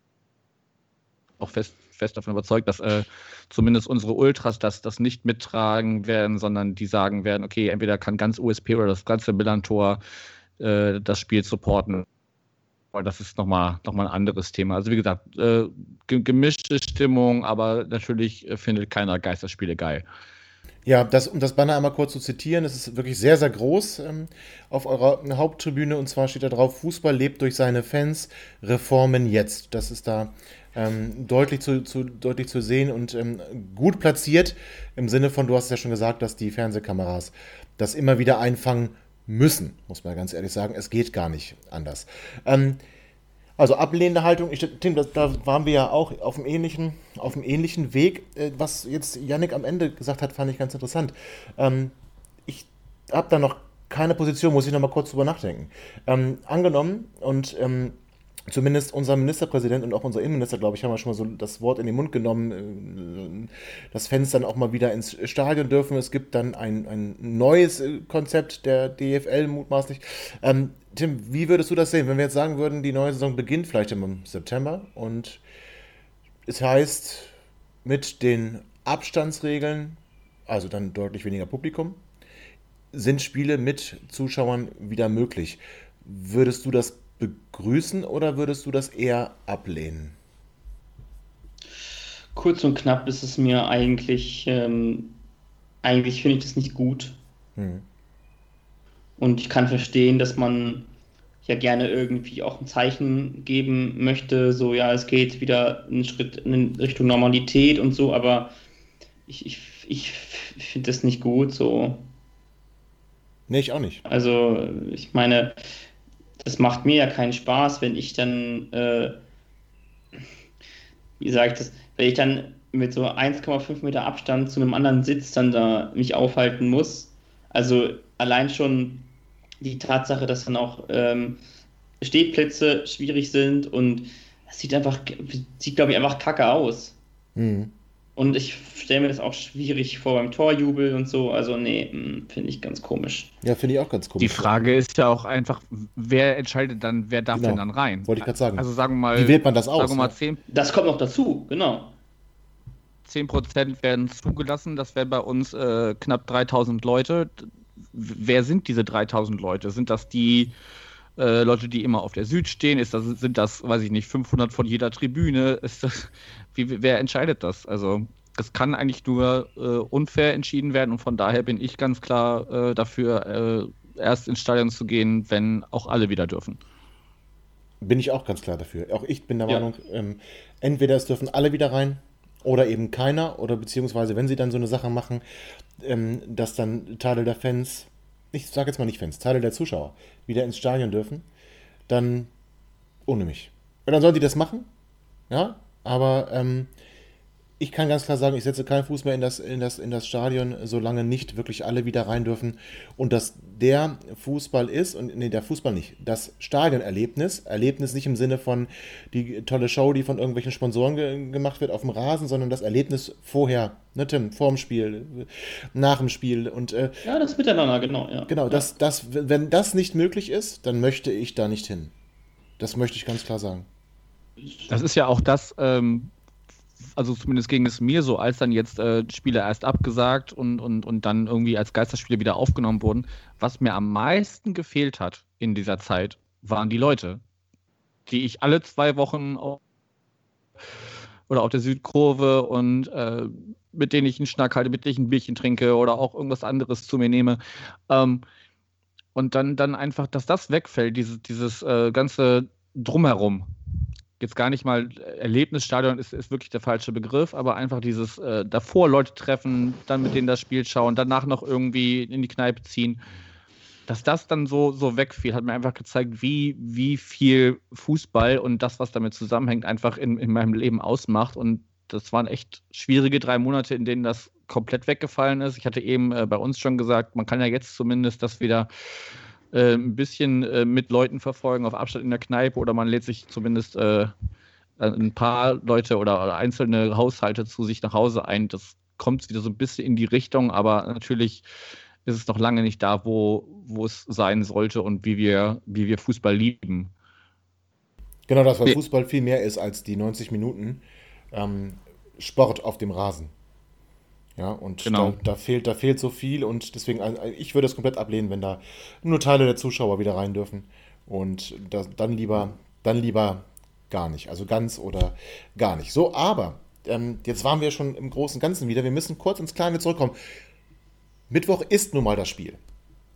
Speaker 3: auch fest fest davon überzeugt, dass äh, zumindest unsere Ultras das, das nicht mittragen werden, sondern die sagen werden, okay, entweder kann ganz USP oder das ganze Millantor äh, das Spiel supporten. Aber das ist nochmal noch mal ein anderes Thema. Also wie gesagt, äh, gemischte Stimmung, aber natürlich äh, findet keiner Geisterspiele geil.
Speaker 2: Ja, das, um das Banner einmal kurz zu zitieren, es ist wirklich sehr, sehr groß ähm, auf eurer Haupttribüne und zwar steht da drauf, Fußball lebt durch seine Fans, Reformen jetzt. Das ist da ähm, deutlich, zu, zu, deutlich zu sehen und ähm, gut platziert im Sinne von, du hast es ja schon gesagt, dass die Fernsehkameras das immer wieder einfangen müssen, muss man ganz ehrlich sagen. Es geht gar nicht anders. Ähm, also ablehnende Haltung, ich, Tim, da, da, waren wir ja auch auf einem ähnlichen, auf einem ähnlichen Weg. Äh, was jetzt Yannick am Ende gesagt hat, fand ich ganz interessant. Ähm, ich habe da noch keine Position, muss ich noch mal kurz drüber nachdenken. Ähm, angenommen, und ähm, zumindest unser Ministerpräsident und auch unser Innenminister, glaube ich, haben ja schon mal so das Wort in den Mund genommen, äh, dass Fans dann auch mal wieder ins Stadion dürfen. Es gibt dann ein, ein neues äh, Konzept der DFL mutmaßlich. Ähm, Tim, wie würdest du das sehen, wenn wir jetzt sagen würden, die neue Saison beginnt vielleicht im September und es heißt mit den Abstandsregeln, also dann deutlich weniger Publikum, sind Spiele mit Zuschauern wieder möglich. Würdest du das begrüßen oder würdest du das eher ablehnen?
Speaker 4: Kurz und knapp ist es mir eigentlich, ähm, eigentlich finde ich das nicht gut. Hm. Und ich kann verstehen, dass man ja gerne irgendwie auch ein Zeichen geben möchte, so ja, es geht wieder einen Schritt in Richtung Normalität und so, aber ich, ich, ich finde das nicht gut so.
Speaker 2: Nee, ich auch nicht.
Speaker 4: Also, ich meine, das macht mir ja keinen Spaß, wenn ich dann, äh, wie ich das, wenn ich dann mit so 1,5 Meter Abstand zu einem anderen Sitz dann da mich aufhalten muss. Also allein schon die Tatsache, dass dann auch ähm, Stehplätze schwierig sind und es sieht einfach, sieht glaube ich einfach kacke aus. Mhm. Und ich stelle mir das auch schwierig vor beim Torjubel und so. Also, nee, hm, finde ich ganz komisch.
Speaker 2: Ja, finde ich auch ganz komisch.
Speaker 3: Die Frage ist ja auch einfach, wer entscheidet dann, wer darf genau. denn dann rein?
Speaker 2: Wollte ich gerade sagen.
Speaker 3: Also sagen wir mal.
Speaker 2: Wie wählt man das aus? Sagen
Speaker 4: wir mal 10, das kommt noch dazu, genau.
Speaker 3: 10% werden zugelassen, das wären bei uns äh, knapp 3000 Leute. Wer sind diese 3000 Leute? Sind das die äh, Leute, die immer auf der Süd stehen? Ist das, sind das, weiß ich nicht, 500 von jeder Tribüne? Ist das, wie, wer entscheidet das? Also es kann eigentlich nur äh, unfair entschieden werden und von daher bin ich ganz klar äh, dafür, äh, erst ins Stadion zu gehen, wenn auch alle wieder dürfen.
Speaker 2: Bin ich auch ganz klar dafür. Auch ich bin der ja. Meinung, ähm, entweder es dürfen alle wieder rein oder eben keiner oder beziehungsweise wenn sie dann so eine Sache machen, ähm, dass dann Teile der Fans, ich sage jetzt mal nicht Fans, Teile der Zuschauer wieder ins Stadion dürfen, dann ohne mich. Und dann sollen die das machen, ja, aber ähm, ich kann ganz klar sagen, ich setze keinen Fuß mehr in das, in, das, in das Stadion, solange nicht wirklich alle wieder rein dürfen. Und dass der Fußball ist, und nee, der Fußball nicht, das Stadionerlebnis, Erlebnis nicht im Sinne von die tolle Show, die von irgendwelchen Sponsoren ge gemacht wird auf dem Rasen, sondern das Erlebnis vorher, ne Tim, vor dem Spiel, nach dem Spiel. Und, äh,
Speaker 4: ja, das Miteinander, genau. Ja.
Speaker 2: Genau. Das, das, wenn das nicht möglich ist, dann möchte ich da nicht hin. Das möchte ich ganz klar sagen.
Speaker 3: Das ist ja auch das, ähm, also zumindest ging es mir so, als dann jetzt äh, Spiele erst abgesagt und, und, und dann irgendwie als Geisterspiele wieder aufgenommen wurden, was mir am meisten gefehlt hat in dieser Zeit, waren die Leute, die ich alle zwei Wochen auf, oder auf der Südkurve und äh, mit denen ich einen Schnack halte, mit denen ich ein Bierchen trinke oder auch irgendwas anderes zu mir nehme. Ähm, und dann, dann einfach, dass das wegfällt, dieses, dieses äh, ganze Drumherum jetzt gar nicht mal Erlebnisstadion ist, ist wirklich der falsche Begriff, aber einfach dieses äh, davor Leute treffen, dann mit denen das Spiel schauen, danach noch irgendwie in die Kneipe ziehen. Dass das dann so, so wegfiel, hat mir einfach gezeigt, wie, wie viel Fußball und das, was damit zusammenhängt, einfach in, in meinem Leben ausmacht. Und das waren echt schwierige drei Monate, in denen das komplett weggefallen ist. Ich hatte eben äh, bei uns schon gesagt, man kann ja jetzt zumindest das wieder äh, ein bisschen äh, mit Leuten verfolgen auf Abstand in der Kneipe oder man lädt sich zumindest äh, ein paar Leute oder, oder, einzelne Haushalte zu sich nach Hause ein. Das kommt wieder so ein bisschen in die Richtung, aber natürlich ist es noch lange nicht da, wo, wo es sein sollte und wie wir, wie wir Fußball lieben.
Speaker 2: Genau das, weil Fußball viel mehr ist als die 90 Minuten ähm, Sport auf dem Rasen. Ja, und genau. da, da, fehlt, da fehlt so viel und deswegen, also, ich würde es komplett ablehnen, wenn da nur Teile der Zuschauer wieder rein dürfen. Und das, dann lieber, dann lieber gar nicht. Also ganz oder gar nicht. So, aber ähm, jetzt waren wir schon im Großen und Ganzen wieder. Wir müssen kurz ins Kleine zurückkommen. Mittwoch ist nun mal das Spiel.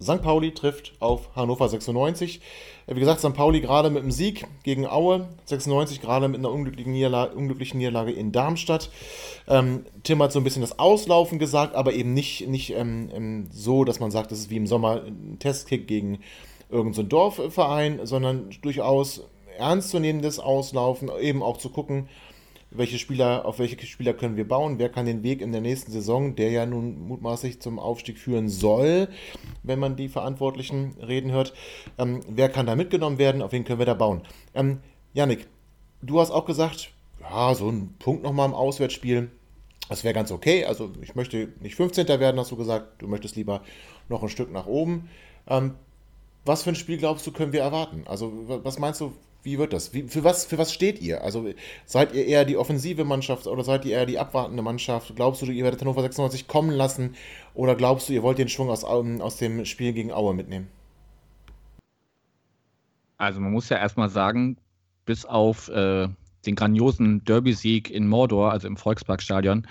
Speaker 2: St. Pauli trifft auf Hannover 96. Wie gesagt, St. Pauli gerade mit einem Sieg gegen Aue, 96 gerade mit einer unglücklichen Niederlage, unglücklichen Niederlage in Darmstadt. Ähm, Tim hat so ein bisschen das Auslaufen gesagt, aber eben nicht, nicht ähm, ähm so, dass man sagt, das ist wie im Sommer ein Testkick gegen irgendeinen so Dorfverein, sondern durchaus ernstzunehmendes Auslaufen, eben auch zu gucken, welche Spieler, auf welche Spieler können wir bauen, wer kann den Weg in der nächsten Saison, der ja nun mutmaßlich zum Aufstieg führen soll, wenn man die Verantwortlichen reden hört, ähm, wer kann da mitgenommen werden, auf wen können wir da bauen. Ähm, Janik, du hast auch gesagt, ja, so ein Punkt nochmal im Auswärtsspiel, das wäre ganz okay. Also ich möchte nicht 15. werden, hast du gesagt, du möchtest lieber noch ein Stück nach oben. Ähm, was für ein Spiel glaubst du, können wir erwarten? Also was meinst du, wie wird das? Wie, für, was, für was steht ihr? Also seid ihr eher die offensive Mannschaft oder seid ihr eher die abwartende Mannschaft? Glaubst du, ihr werdet Hannover 96 kommen lassen oder glaubst du, ihr wollt den Schwung aus, aus dem Spiel gegen Aue mitnehmen?
Speaker 3: Also man muss ja erstmal sagen, bis auf äh, den grandiosen Derby-Sieg in Mordor, also im Volksparkstadion,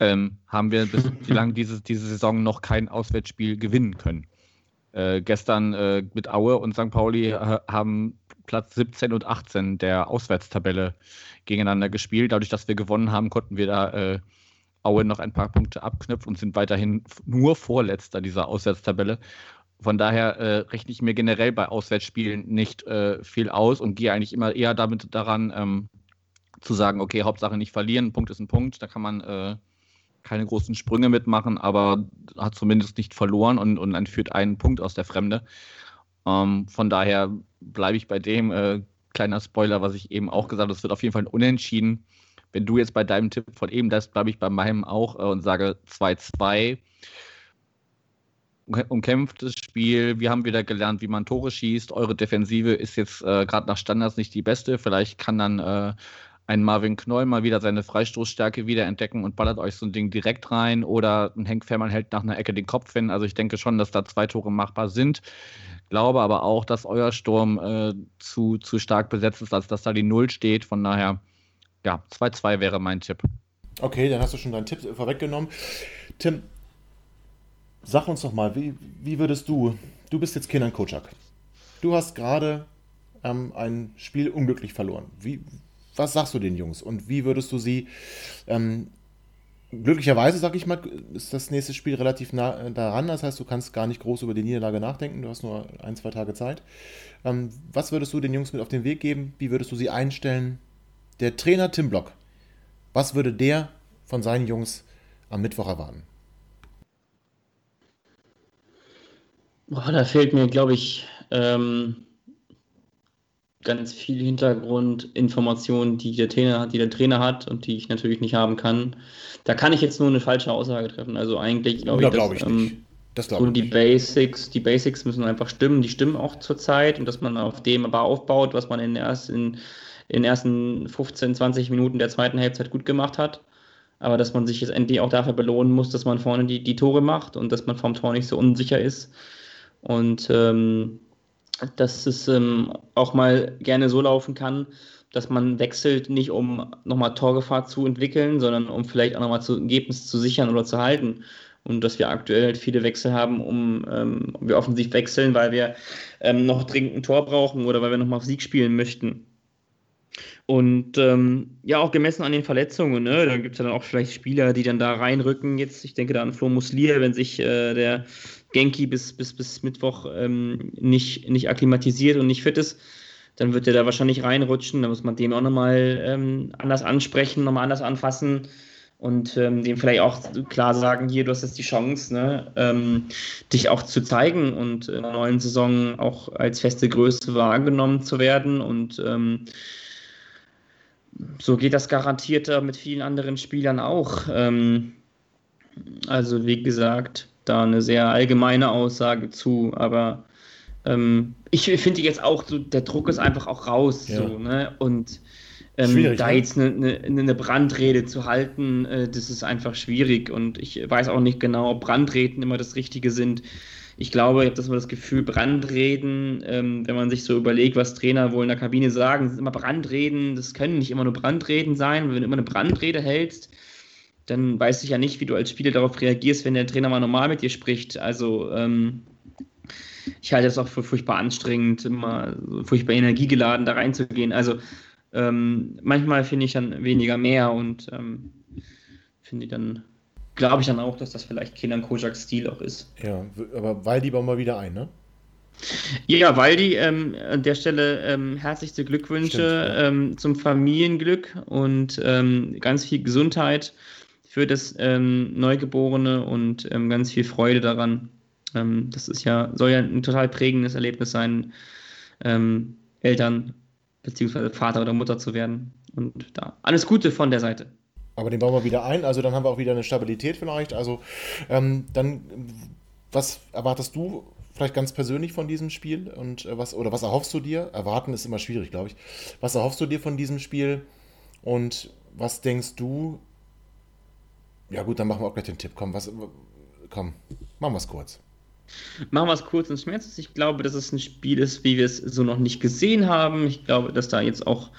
Speaker 3: ähm, haben wir bislang diese, diese Saison noch kein Auswärtsspiel gewinnen können. Äh, gestern äh, mit Aue und St. Pauli äh, haben Platz 17 und 18 der Auswärtstabelle gegeneinander gespielt. Dadurch, dass wir gewonnen haben, konnten wir da äh, Aue noch ein paar Punkte abknüpfen und sind weiterhin nur Vorletzter dieser Auswärtstabelle. Von daher äh, rechne ich mir generell bei Auswärtsspielen nicht äh, viel aus und gehe eigentlich immer eher damit daran, ähm, zu sagen, okay, Hauptsache nicht verlieren, ein Punkt ist ein Punkt, da kann man äh, keine großen Sprünge mitmachen, aber hat zumindest nicht verloren und, und entführt einen Punkt aus der Fremde. Ähm, von daher bleibe ich bei dem. Äh, kleiner Spoiler, was ich eben auch gesagt habe, es wird auf jeden Fall Unentschieden. Wenn du jetzt bei deinem Tipp von eben das, bleibe ich bei meinem auch äh, und sage 2-2. Umkämpftes Spiel. Wir haben wieder gelernt, wie man Tore schießt. Eure Defensive ist jetzt äh, gerade nach Standards nicht die beste. Vielleicht kann dann äh, ein Marvin Knoll mal wieder seine Freistoßstärke wieder entdecken und ballert euch so ein Ding direkt rein. Oder ein Henk Fährmann hält nach einer Ecke den Kopf hin. Also ich denke schon, dass da zwei Tore machbar sind glaube aber auch, dass euer Sturm äh, zu, zu stark besetzt ist, als dass da die Null steht. Von daher, ja, 2-2 wäre mein Tipp.
Speaker 2: Okay, dann hast du schon deinen Tipp vorweggenommen. Tim, sag uns doch mal, wie, wie würdest du, du bist jetzt Kenan Kocak. Du hast gerade ähm, ein Spiel unglücklich verloren. Wie, was sagst du den Jungs und wie würdest du sie ähm, glücklicherweise, sag ich mal, ist das nächste Spiel relativ nah äh, daran. Das heißt, du kannst gar nicht groß über die Niederlage nachdenken. Du hast nur ein, zwei Tage Zeit. Ähm, was würdest du den Jungs mit auf den Weg geben? Wie würdest du sie einstellen? Der Trainer Tim Block, was würde der von seinen Jungs am Mittwoch erwarten?
Speaker 4: Boah, da fehlt mir, glaube ich, ähm, ganz viel Hintergrundinformationen, die der Trainer hat, die der Trainer hat und die ich natürlich nicht haben kann. Da kann ich jetzt nur eine falsche Aussage treffen. Also eigentlich glaube ich,
Speaker 2: glaub ich dass, ähm, das
Speaker 4: so die Basics, die Basics müssen einfach stimmen. Die stimmen auch zurzeit und dass man auf dem aber aufbaut, was man in den ersten, in den ersten 15, 20 Minuten der zweiten Halbzeit gut gemacht hat. Aber dass man sich jetzt endlich auch dafür belohnen muss, dass man vorne die, die Tore macht und dass man vom Tor nicht so unsicher ist. Und ähm, dass es ähm, auch mal gerne so laufen kann, dass man wechselt, nicht um nochmal Torgefahr zu entwickeln, sondern um vielleicht auch nochmal zu Ergebnis zu sichern oder zu halten. Und dass wir aktuell halt viele Wechsel haben, um ähm, wir offensiv wechseln, weil wir ähm, noch dringend ein Tor brauchen oder weil wir nochmal auf Sieg spielen möchten. Und ähm, ja, auch gemessen an den Verletzungen, ne? Da gibt es ja dann auch vielleicht Spieler, die dann da reinrücken. Jetzt, ich denke da an Flo Muslier, wenn sich äh, der Genki bis, bis, bis Mittwoch ähm, nicht, nicht akklimatisiert und nicht fit ist, dann wird er da wahrscheinlich reinrutschen. Da muss man dem auch nochmal ähm, anders ansprechen, nochmal anders anfassen und ähm, dem vielleicht auch klar sagen, hier, du hast jetzt die Chance, ne, ähm, dich auch zu zeigen und in der neuen Saison auch als feste Größe wahrgenommen zu werden und ähm, so geht das garantiert mit vielen anderen Spielern auch. Ähm, also wie gesagt, da eine sehr allgemeine Aussage zu, aber ähm, ich finde jetzt auch, so, der Druck ist einfach auch raus. Ja. So, ne? Und ähm, da ne? jetzt eine, eine, eine, Brandrede zu halten, äh, das ist einfach schwierig. Und ich weiß auch nicht genau, ob Brandreden immer das Richtige sind ich glaube, ich habe das immer das Gefühl, Brandreden, ähm, wenn man sich so überlegt, was Trainer wohl in der Kabine sagen, sind immer Brandreden, das können nicht immer nur Brandreden sein. Wenn du immer eine Brandrede hältst, dann weiß ich ja nicht, wie du als Spieler darauf reagierst, wenn der Trainer mal normal mit dir spricht. Also ähm, ich halte es auch für furchtbar anstrengend, immer furchtbar energiegeladen da reinzugehen. Also ähm, manchmal finde ich dann weniger mehr und ähm, finde dann glaube ich dann auch, dass das vielleicht Kenan Kojaks Stil auch ist.
Speaker 2: Ja, aber Waldi bauen wir wieder ein, ne?
Speaker 4: Ja, Waldi, ähm, an der Stelle ähm, herzlichste Glückwünsche Stimmt, ja. ähm, zum Familienglück und ähm, ganz viel Gesundheit für das ähm, Neugeborene und ähm, ganz viel Freude daran. das ist ja, soll ja ein total prägendes Erlebnis sein, Eltern bzw. Vater oder Mutter zu werden. Und da alles Gute von der Seite.
Speaker 2: Aber den bauen wir wieder ein, also dann haben wir auch wieder eine Stabilität vielleicht. Also ähm, dann, was erwartest du vielleicht ganz persönlich von diesem Spiel und äh, was oder was erhoffst du dir? Erwarten ist immer schwierig, glaube ich. Was erhoffst du dir von diesem Spiel und was denkst du? Ja gut, dann machen wir auch gleich den Tipp. Komm, was, komm, machen wir es kurz.
Speaker 4: Machen wir es kurz und schmerzlos. Ich glaube, dass es ein Spiel ist, wie wir es so noch nicht gesehen haben. Ich glaube, dass da jetzt auch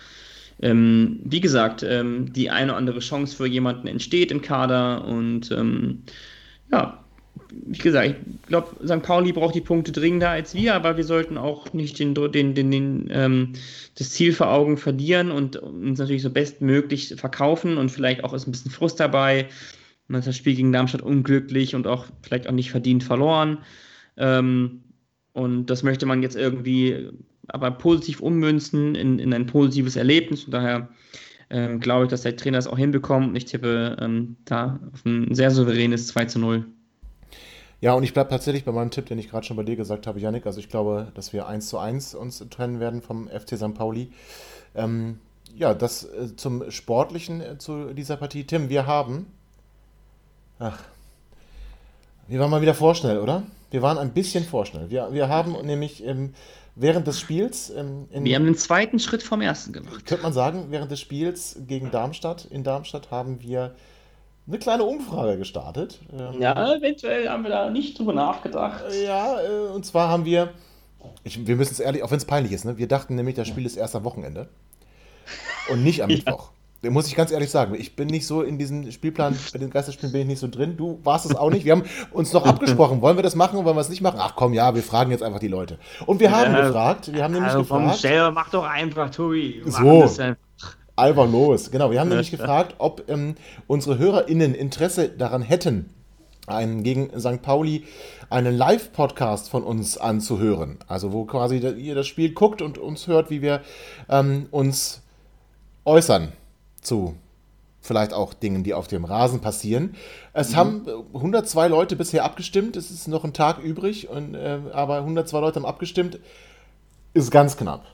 Speaker 4: ähm, wie gesagt, ähm, die eine oder andere Chance für jemanden entsteht im Kader und ähm, ja, wie gesagt, ich glaube, St. Pauli braucht die Punkte dringender als wir, aber wir sollten auch nicht den, den, den, den ähm, das Ziel vor Augen verlieren und uns natürlich so bestmöglich verkaufen und vielleicht auch ist ein bisschen Frust dabei. Man hat das Spiel gegen Darmstadt unglücklich und auch vielleicht auch nicht verdient verloren. Ähm, und das möchte man jetzt irgendwie aber positiv ummünzen in, in ein positives Erlebnis. Und daher ähm, glaube ich, dass der Trainer es auch hinbekommt. Ich tippe ähm, da auf ein sehr souveränes 2 zu 0.
Speaker 2: Ja, und ich bleibe tatsächlich bei meinem Tipp, den ich gerade schon bei dir gesagt habe, Yannick. Also ich glaube, dass wir 1 zu 1 uns trennen werden vom FC St. Pauli. Ähm, ja, das äh, zum Sportlichen äh, zu dieser Partie. Tim, wir haben. Ach. Wir waren mal wieder vorschnell, oder? Wir waren ein bisschen vorschnell. Wir, wir haben nämlich ähm, während des Spiels.
Speaker 4: Ähm, wir haben den zweiten Schritt vom ersten gemacht.
Speaker 2: Könnte man sagen, während des Spiels gegen Darmstadt, in Darmstadt, haben wir eine kleine Umfrage gestartet.
Speaker 4: Ähm, ja, eventuell haben wir da nicht drüber nachgedacht.
Speaker 2: Ja, äh, und zwar haben wir, ich, wir müssen es ehrlich, auch wenn es peinlich ist, ne? wir dachten nämlich, das Spiel ist erst am Wochenende und nicht am ja. Mittwoch muss ich ganz ehrlich sagen, ich bin nicht so in diesem Spielplan, bei den Geisterspielen bin ich nicht so drin. Du warst es auch nicht. Wir haben uns noch abgesprochen, wollen wir das machen, wollen wir es nicht machen? Ach komm, ja, wir fragen jetzt einfach die Leute. Und wir haben ja, gefragt, wir haben nämlich also gefragt.
Speaker 4: Selber, mach doch einfach, Tobi.
Speaker 2: So, einfach los. Genau, wir haben nämlich gefragt, ob ähm, unsere HörerInnen Interesse daran hätten, einen gegen St. Pauli einen Live-Podcast von uns anzuhören. Also wo quasi ihr das Spiel guckt und uns hört, wie wir ähm, uns äußern zu vielleicht auch Dingen, die auf dem Rasen passieren. Es mhm. haben 102 Leute bisher abgestimmt. Es ist noch ein Tag übrig, und, äh, aber 102 Leute haben abgestimmt. Ist ganz knapp.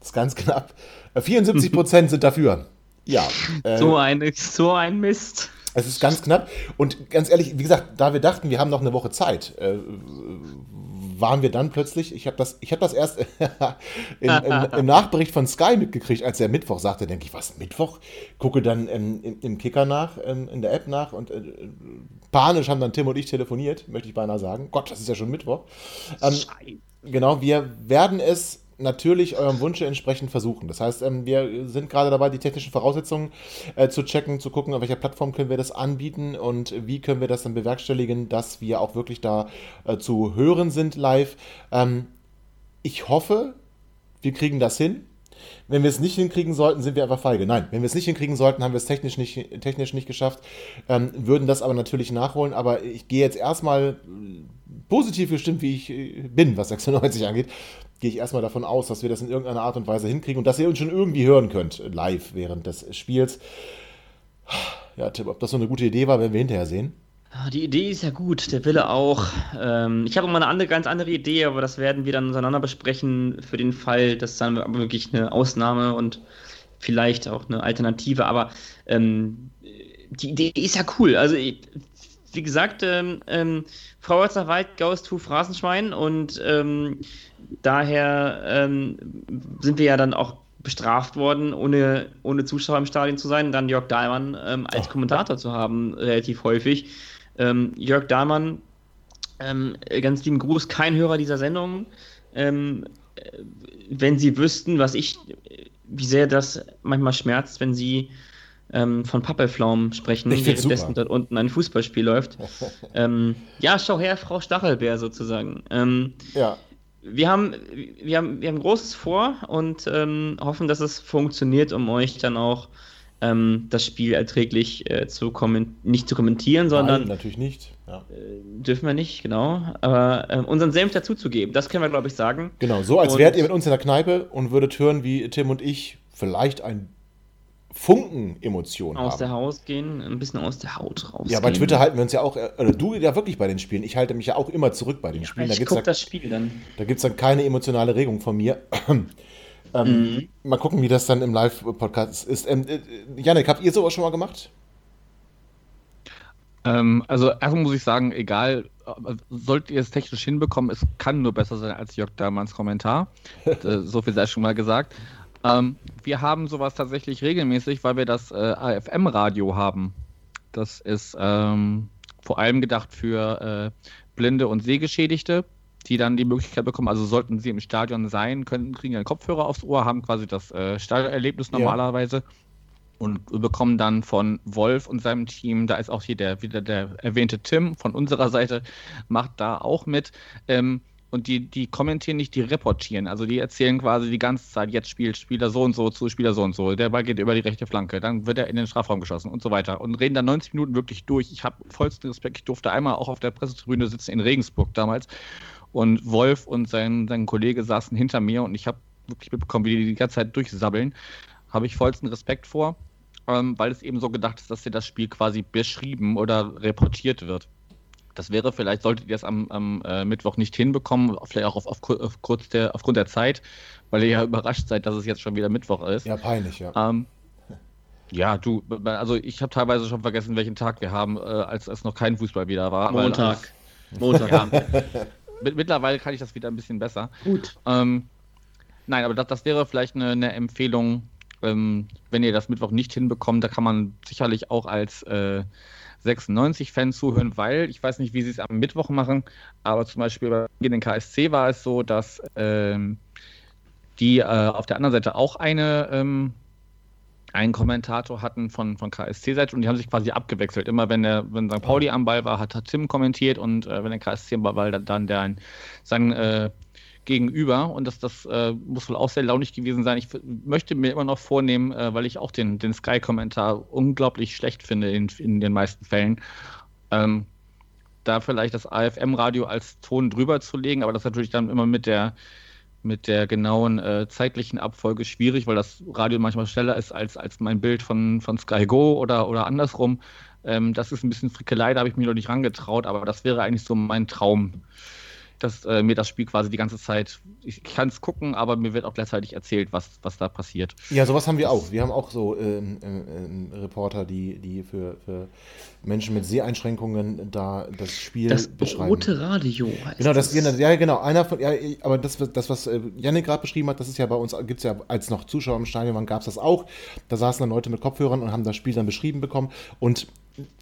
Speaker 2: Ist ganz knapp. 74 Prozent sind dafür. Ja.
Speaker 4: Äh, so, ein, so ein Mist.
Speaker 2: Es ist ganz knapp. Und ganz ehrlich, wie gesagt, da wir dachten, wir haben noch eine Woche Zeit, äh, waren wir dann plötzlich, ich habe das, hab das erst in, in, im Nachbericht von Sky mitgekriegt, als er Mittwoch sagte, denke ich, was, Mittwoch? Gucke dann ähm, im, im, Kicker nach, ähm, in der App nach und äh, panisch haben dann Tim und ich telefoniert, möchte ich beinahe sagen. Gott, das ist ja schon Mittwoch. Ähm, genau, wir werden es natürlich eurem Wunsche entsprechend versuchen. Das heißt, ähm, wir sind gerade dabei, die technischen Voraussetzungen äh, zu checken, zu gucken, auf welcher Plattform können wir das anbieten und wie können wir das dann bewerkstelligen, dass wir auch wirklich da äh, zu hören sind live. Ähm, ich hoffe, wir kriegen das hin. Wenn wir es nicht hinkriegen sollten, sind wir einfach feige. Nein, wenn wir es nicht hinkriegen sollten, haben wir es technisch nicht, technisch nicht geschafft, ähm, würden das aber natürlich nachholen. Aber ich gehe jetzt erstmal positiv gestimmt, wie ich äh, bin, was 96 angeht, gehe ich erstmal davon aus, dass wir das in irgendeiner Art und Weise hinkriegen und dass ihr uns schon irgendwie hören könnt, live während des Spiels. Ja, Tim, ob das so eine gute Idee war, werden wir hinterher sehen.
Speaker 4: Die Idee ist ja gut, der Wille auch. Ähm, ich habe mal eine andere, ganz andere Idee, aber das werden wir dann untereinander besprechen für den Fall, dass dann wirklich eine Ausnahme und vielleicht auch eine Alternative. Aber ähm, die Idee ist ja cool. Also, wie gesagt, ähm, ähm, Frau goes to Phrasenschwein und ähm, daher ähm, sind wir ja dann auch bestraft worden, ohne, ohne Zuschauer im Stadion zu sein, dann Jörg Dahlmann ähm, als Ach. Kommentator zu haben, relativ häufig. Ähm, Jörg Dahlmann, ähm, ganz lieben Gruß, kein Hörer dieser Sendung. Ähm, wenn Sie wüssten, was ich, wie sehr das manchmal schmerzt, wenn Sie ähm, von Pappelflaum sprechen, währenddessen dort unten ein Fußballspiel läuft. ähm, ja, schau her, Frau Stachelbär sozusagen. Ähm, ja. Wir haben, wir, haben, wir haben Großes vor und ähm, hoffen, dass es funktioniert, um euch dann auch ähm, das Spiel erträglich äh, zu nicht zu kommentieren, sondern. Nein,
Speaker 2: natürlich nicht. Ja.
Speaker 4: Äh, dürfen wir nicht, genau. Aber äh, unseren Senf dazuzugeben, das können wir, glaube ich, sagen.
Speaker 2: Genau, so als wärt ihr mit uns in der Kneipe und würdet hören, wie Tim und ich vielleicht ein Funken Emotionen
Speaker 4: aus haben. der Haut gehen, ein bisschen aus der Haut raus.
Speaker 2: Ja, bei Twitter halten wir uns ja auch, äh, oder du ja wirklich bei den Spielen. Ich halte mich ja auch immer zurück bei den ja, Spielen.
Speaker 4: Da ich guck da, das Spiel dann.
Speaker 2: Da gibt es dann keine emotionale Regung von mir. Ähm, mhm. Mal gucken, wie das dann im Live-Podcast ist. Ähm, äh, Janik, habt ihr sowas schon mal gemacht?
Speaker 3: Ähm, also erstmal muss ich sagen, egal, solltet ihr es technisch hinbekommen, es kann nur besser sein als Jörg Dahlmanns Kommentar. Äh, so viel sei schon mal gesagt. Ähm, wir haben sowas tatsächlich regelmäßig, weil wir das äh, AFM-Radio haben. Das ist ähm, vor allem gedacht für äh, Blinde und Sehgeschädigte die dann die Möglichkeit bekommen, also sollten sie im Stadion sein, können, kriegen einen Kopfhörer aufs Ohr, haben quasi das äh, Stadionerlebnis normalerweise ja. und bekommen dann von Wolf und seinem Team, da ist auch hier der, wieder der erwähnte Tim von unserer Seite, macht da auch mit. Ähm, und die, die kommentieren nicht, die reportieren. Also die erzählen quasi die ganze Zeit, jetzt spielt Spieler so und so zu Spieler so und so. Der Ball geht über die rechte Flanke, dann wird er in den Strafraum geschossen und so weiter. Und reden dann 90 Minuten wirklich durch. Ich habe vollsten Respekt. Ich durfte einmal auch auf der Pressetribüne sitzen in Regensburg damals und Wolf und sein, sein Kollege saßen hinter mir und ich habe wirklich mitbekommen, wie die die ganze Zeit durchsabbeln. Habe ich vollsten Respekt vor, ähm, weil es eben so gedacht ist, dass dir das Spiel quasi beschrieben oder reportiert wird. Das wäre vielleicht, solltet ihr es am, am äh, Mittwoch nicht hinbekommen, vielleicht auch auf, auf, auf kurz der, aufgrund der Zeit, weil ihr ja überrascht seid, dass es jetzt schon wieder Mittwoch ist.
Speaker 2: Ja, peinlich, ja.
Speaker 3: Ähm, ja, du, also ich habe teilweise schon vergessen, welchen Tag wir haben, äh, als es noch kein Fußball wieder war.
Speaker 4: Montag. Montag. ja.
Speaker 3: mittlerweile kann ich das wieder ein bisschen besser.
Speaker 4: Gut.
Speaker 3: Ähm, nein, aber das, das wäre vielleicht eine, eine Empfehlung, ähm, wenn ihr das Mittwoch nicht hinbekommt, da kann man sicherlich auch als äh, 96-Fan zuhören, weil ich weiß nicht, wie sie es am Mittwoch machen, aber zum Beispiel bei den KSC war es so, dass ähm, die äh, auf der anderen Seite auch eine ähm, einen Kommentator hatten von, von KSC-Seite und die haben sich quasi abgewechselt. Immer wenn der, wenn St. Pauli am Ball war, hat, hat Tim kommentiert und äh, wenn der KSC am Ball war, dann, dann der sein äh, Gegenüber. Und das, das äh, muss wohl auch sehr launig gewesen sein. Ich möchte mir immer noch vornehmen, äh, weil ich auch den, den Sky-Kommentar unglaublich schlecht finde in, in den meisten Fällen. Ähm, da vielleicht das AFM-Radio als Ton drüber zu legen, aber das natürlich dann immer mit der mit der genauen äh, zeitlichen Abfolge schwierig, weil das Radio manchmal schneller ist als, als mein Bild von, von Sky Go oder, oder andersrum. Ähm, das ist ein bisschen Frickelei, da habe ich mich noch nicht rangetraut, aber das wäre eigentlich so mein Traum dass äh, mir das Spiel quasi die ganze Zeit, ich kann es gucken, aber mir wird auch gleichzeitig erzählt, was, was da passiert.
Speaker 2: Ja, sowas haben wir auch. Wir haben auch so ähm, ähm, Reporter, die, die für, für Menschen mit Seheinschränkungen da das Spiel
Speaker 4: das beschreiben. Das rote Radio
Speaker 2: heißt Genau, das, das. ja genau, einer von, ja, aber das, das was äh, Janik gerade beschrieben hat, das ist ja bei uns, gibt es ja, als noch Zuschauer im Stadion waren, gab es das auch. Da saßen dann Leute mit Kopfhörern und haben das Spiel dann beschrieben bekommen und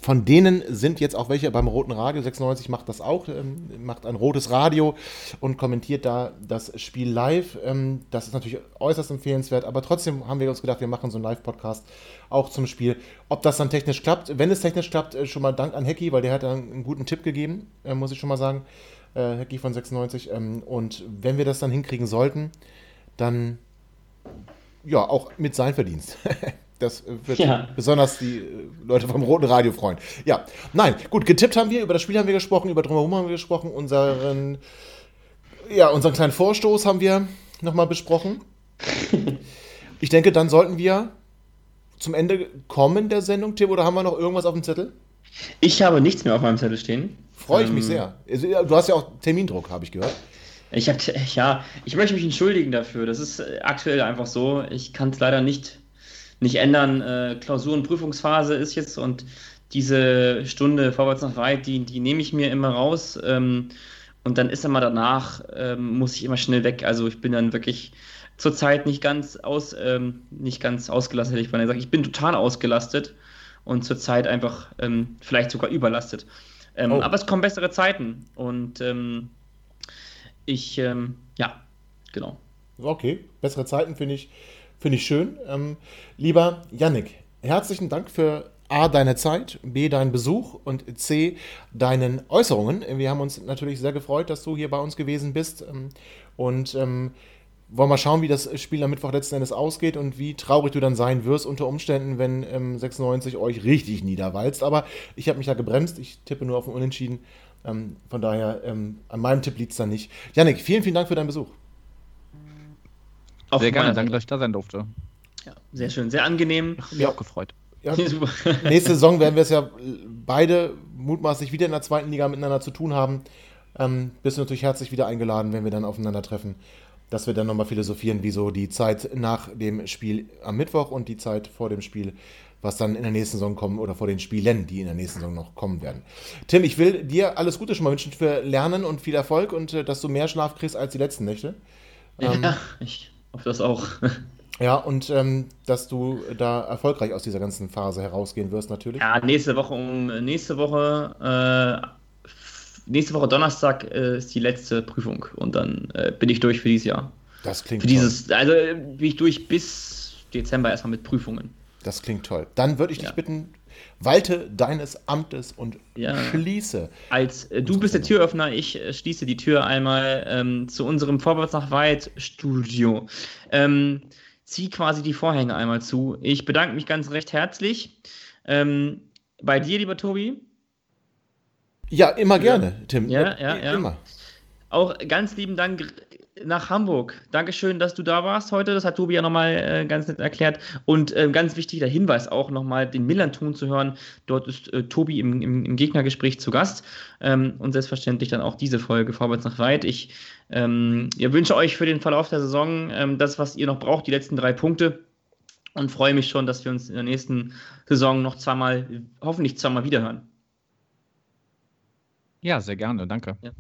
Speaker 2: von denen sind jetzt auch welche beim Roten Radio, 96 macht das auch, ähm, macht ein rotes Radio und kommentiert da das Spiel live. Ähm, das ist natürlich äußerst empfehlenswert, aber trotzdem haben wir uns gedacht, wir machen so einen Live-Podcast auch zum Spiel. Ob das dann technisch klappt, wenn es technisch klappt, äh, schon mal Dank an Hecki, weil der hat einen guten Tipp gegeben, äh, muss ich schon mal sagen. Äh, Hecki von 96. Ähm, und wenn wir das dann hinkriegen sollten, dann ja, auch mit sein Verdienst. Das wird ja. besonders die äh, Leute vom Roten Radio freuen. Ja, nein, gut, getippt haben wir, über das Spiel haben wir gesprochen, über Drumherum haben wir gesprochen, unseren, ja, unseren kleinen Vorstoß haben wir nochmal besprochen. Ich denke, dann sollten wir zum Ende kommen der Sendung, Tim, oder haben wir noch irgendwas auf dem Zettel?
Speaker 4: Ich habe nichts mehr auf meinem Zettel stehen.
Speaker 2: Freue ich ähm, mich sehr. Also, du hast ja auch Termindruck, habe ich gehört.
Speaker 4: Ich habe ja, ich möchte mich entschuldigen dafür. Das ist äh, aktuell einfach so. Ich kann es leider nicht, nicht ändern. Äh, Klausur- und Prüfungsphase ist jetzt und diese Stunde vorwärts nach weit, die, die nehme ich mir immer raus. Ähm, und dann ist immer danach, ähm, muss ich immer schnell weg. Also ich bin dann wirklich zurzeit nicht ganz aus, ähm, nicht ganz ausgelastet, hätte ich mal gesagt. Ich bin total ausgelastet und zurzeit einfach ähm, vielleicht sogar überlastet. Ähm, oh. Aber es kommen bessere Zeiten und ähm, ich, ähm, ja, genau.
Speaker 2: Okay, bessere Zeiten finde ich, find ich schön. Ähm, lieber Yannick, herzlichen Dank für A, deine Zeit, B, deinen Besuch und C, deinen Äußerungen. Wir haben uns natürlich sehr gefreut, dass du hier bei uns gewesen bist ähm, und ähm, wollen mal schauen, wie das Spiel am Mittwoch letzten Endes ausgeht und wie traurig du dann sein wirst unter Umständen, wenn ähm, 96 euch richtig niederwalzt. Aber ich habe mich da gebremst. Ich tippe nur auf ein Unentschieden. Ähm, von daher, ähm, an meinem Tipp liegt es dann nicht. Janik, vielen, vielen Dank für deinen Besuch.
Speaker 3: Auf sehr gerne, danke, dass ich da sein durfte.
Speaker 4: Ja, sehr schön, sehr angenehm.
Speaker 3: Mir auch gefreut.
Speaker 2: Ja, nächste Saison werden wir es ja beide mutmaßlich wieder in der zweiten Liga miteinander zu tun haben. Ähm, bist du natürlich herzlich wieder eingeladen, wenn wir dann aufeinandertreffen dass wir dann nochmal philosophieren, wieso die Zeit nach dem Spiel am Mittwoch und die Zeit vor dem Spiel, was dann in der nächsten Saison kommen oder vor den Spielen, die in der nächsten Saison noch kommen werden. Tim, ich will dir alles Gute schon mal wünschen für Lernen und viel Erfolg und äh, dass du mehr Schlaf kriegst als die letzten Nächte.
Speaker 4: Ähm, ja, ich hoffe das auch.
Speaker 2: Ja, und ähm, dass du da erfolgreich aus dieser ganzen Phase herausgehen wirst, natürlich.
Speaker 4: Ja, nächste Woche um nächste Woche äh, nächste Woche Donnerstag äh, ist die letzte Prüfung und dann äh, bin ich durch für dieses Jahr.
Speaker 2: Das klingt
Speaker 4: für dieses, toll. Also äh, bin ich durch bis Dezember erstmal mit Prüfungen.
Speaker 2: Das klingt toll. Dann würde ich dich ja. bitten, walte deines Amtes und ja. schließe.
Speaker 4: Als äh, du bist der Türöffner, ich äh, schließe die Tür einmal ähm, zu unserem Vorwärts nach weit Studio. Ähm, zieh quasi die Vorhänge einmal zu. Ich bedanke mich ganz recht herzlich. Ähm, bei dir, lieber Tobi,
Speaker 2: ja, immer gerne, ja. Tim.
Speaker 4: Ja, ja, ja. Immer. Auch ganz lieben Dank nach Hamburg. Dankeschön, dass du da warst heute. Das hat Tobi ja nochmal äh, ganz nett erklärt. Und äh, ganz wichtiger Hinweis auch nochmal, den Millanton zu hören. Dort ist äh, Tobi im, im, im, Gegnergespräch zu Gast. Ähm, und selbstverständlich dann auch diese Folge vorwärts nach weit. Ich ähm, ja, wünsche euch für den Verlauf der Saison ähm, das, was ihr noch braucht, die letzten drei Punkte. Und freue mich schon, dass wir uns in der nächsten Saison noch zweimal, hoffentlich zweimal wiederhören.
Speaker 3: Ja, sehr gerne, danke.
Speaker 4: Ja.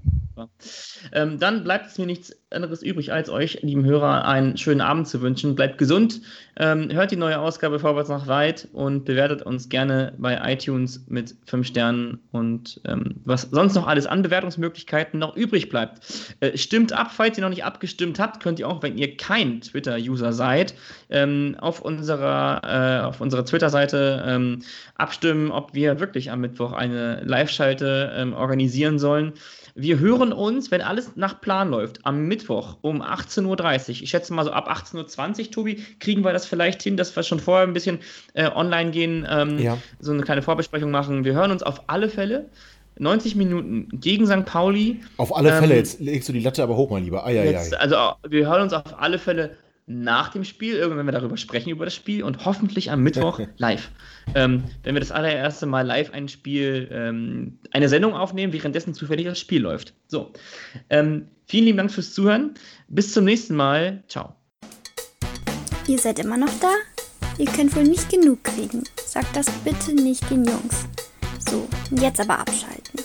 Speaker 4: Ähm, dann bleibt es mir nichts anderes übrig, als euch, lieben Hörer, einen schönen Abend zu wünschen. Bleibt gesund, ähm, hört die neue Ausgabe Vorwärts nach weit und bewertet uns gerne bei iTunes mit 5 Sternen und ähm, was sonst noch alles an Bewertungsmöglichkeiten noch übrig bleibt. Äh, stimmt ab, falls ihr noch nicht abgestimmt habt, könnt ihr auch, wenn ihr kein Twitter-User seid, ähm, auf unserer, äh, unserer Twitter-Seite ähm, abstimmen, ob wir wirklich am Mittwoch eine Live-Schalte ähm, organisieren sollen. Wir hören uns, wenn alles nach Plan läuft, am Mittwoch um 18.30 Uhr. Ich schätze mal so ab 18.20 Uhr, Tobi, kriegen wir das vielleicht hin, dass wir schon vorher ein bisschen äh, online gehen, ähm, ja. so eine kleine Vorbesprechung machen. Wir hören uns auf alle Fälle. 90 Minuten gegen St. Pauli.
Speaker 2: Auf alle Fälle, ähm, jetzt legst du die Latte aber hoch, mein Lieber. Ai, ai,
Speaker 4: ai. Also wir hören uns auf alle Fälle nach dem Spiel, irgendwann, wenn wir darüber sprechen, über das Spiel und hoffentlich am Mittwoch live. Ähm, wenn wir das allererste Mal live ein Spiel, ähm, eine Sendung aufnehmen, währenddessen zufällig das Spiel läuft. So. Ähm, vielen lieben Dank fürs Zuhören. Bis zum nächsten Mal. Ciao.
Speaker 1: Ihr seid immer noch da? Ihr könnt wohl nicht genug kriegen. Sagt das bitte nicht den Jungs. So, jetzt aber abschalten.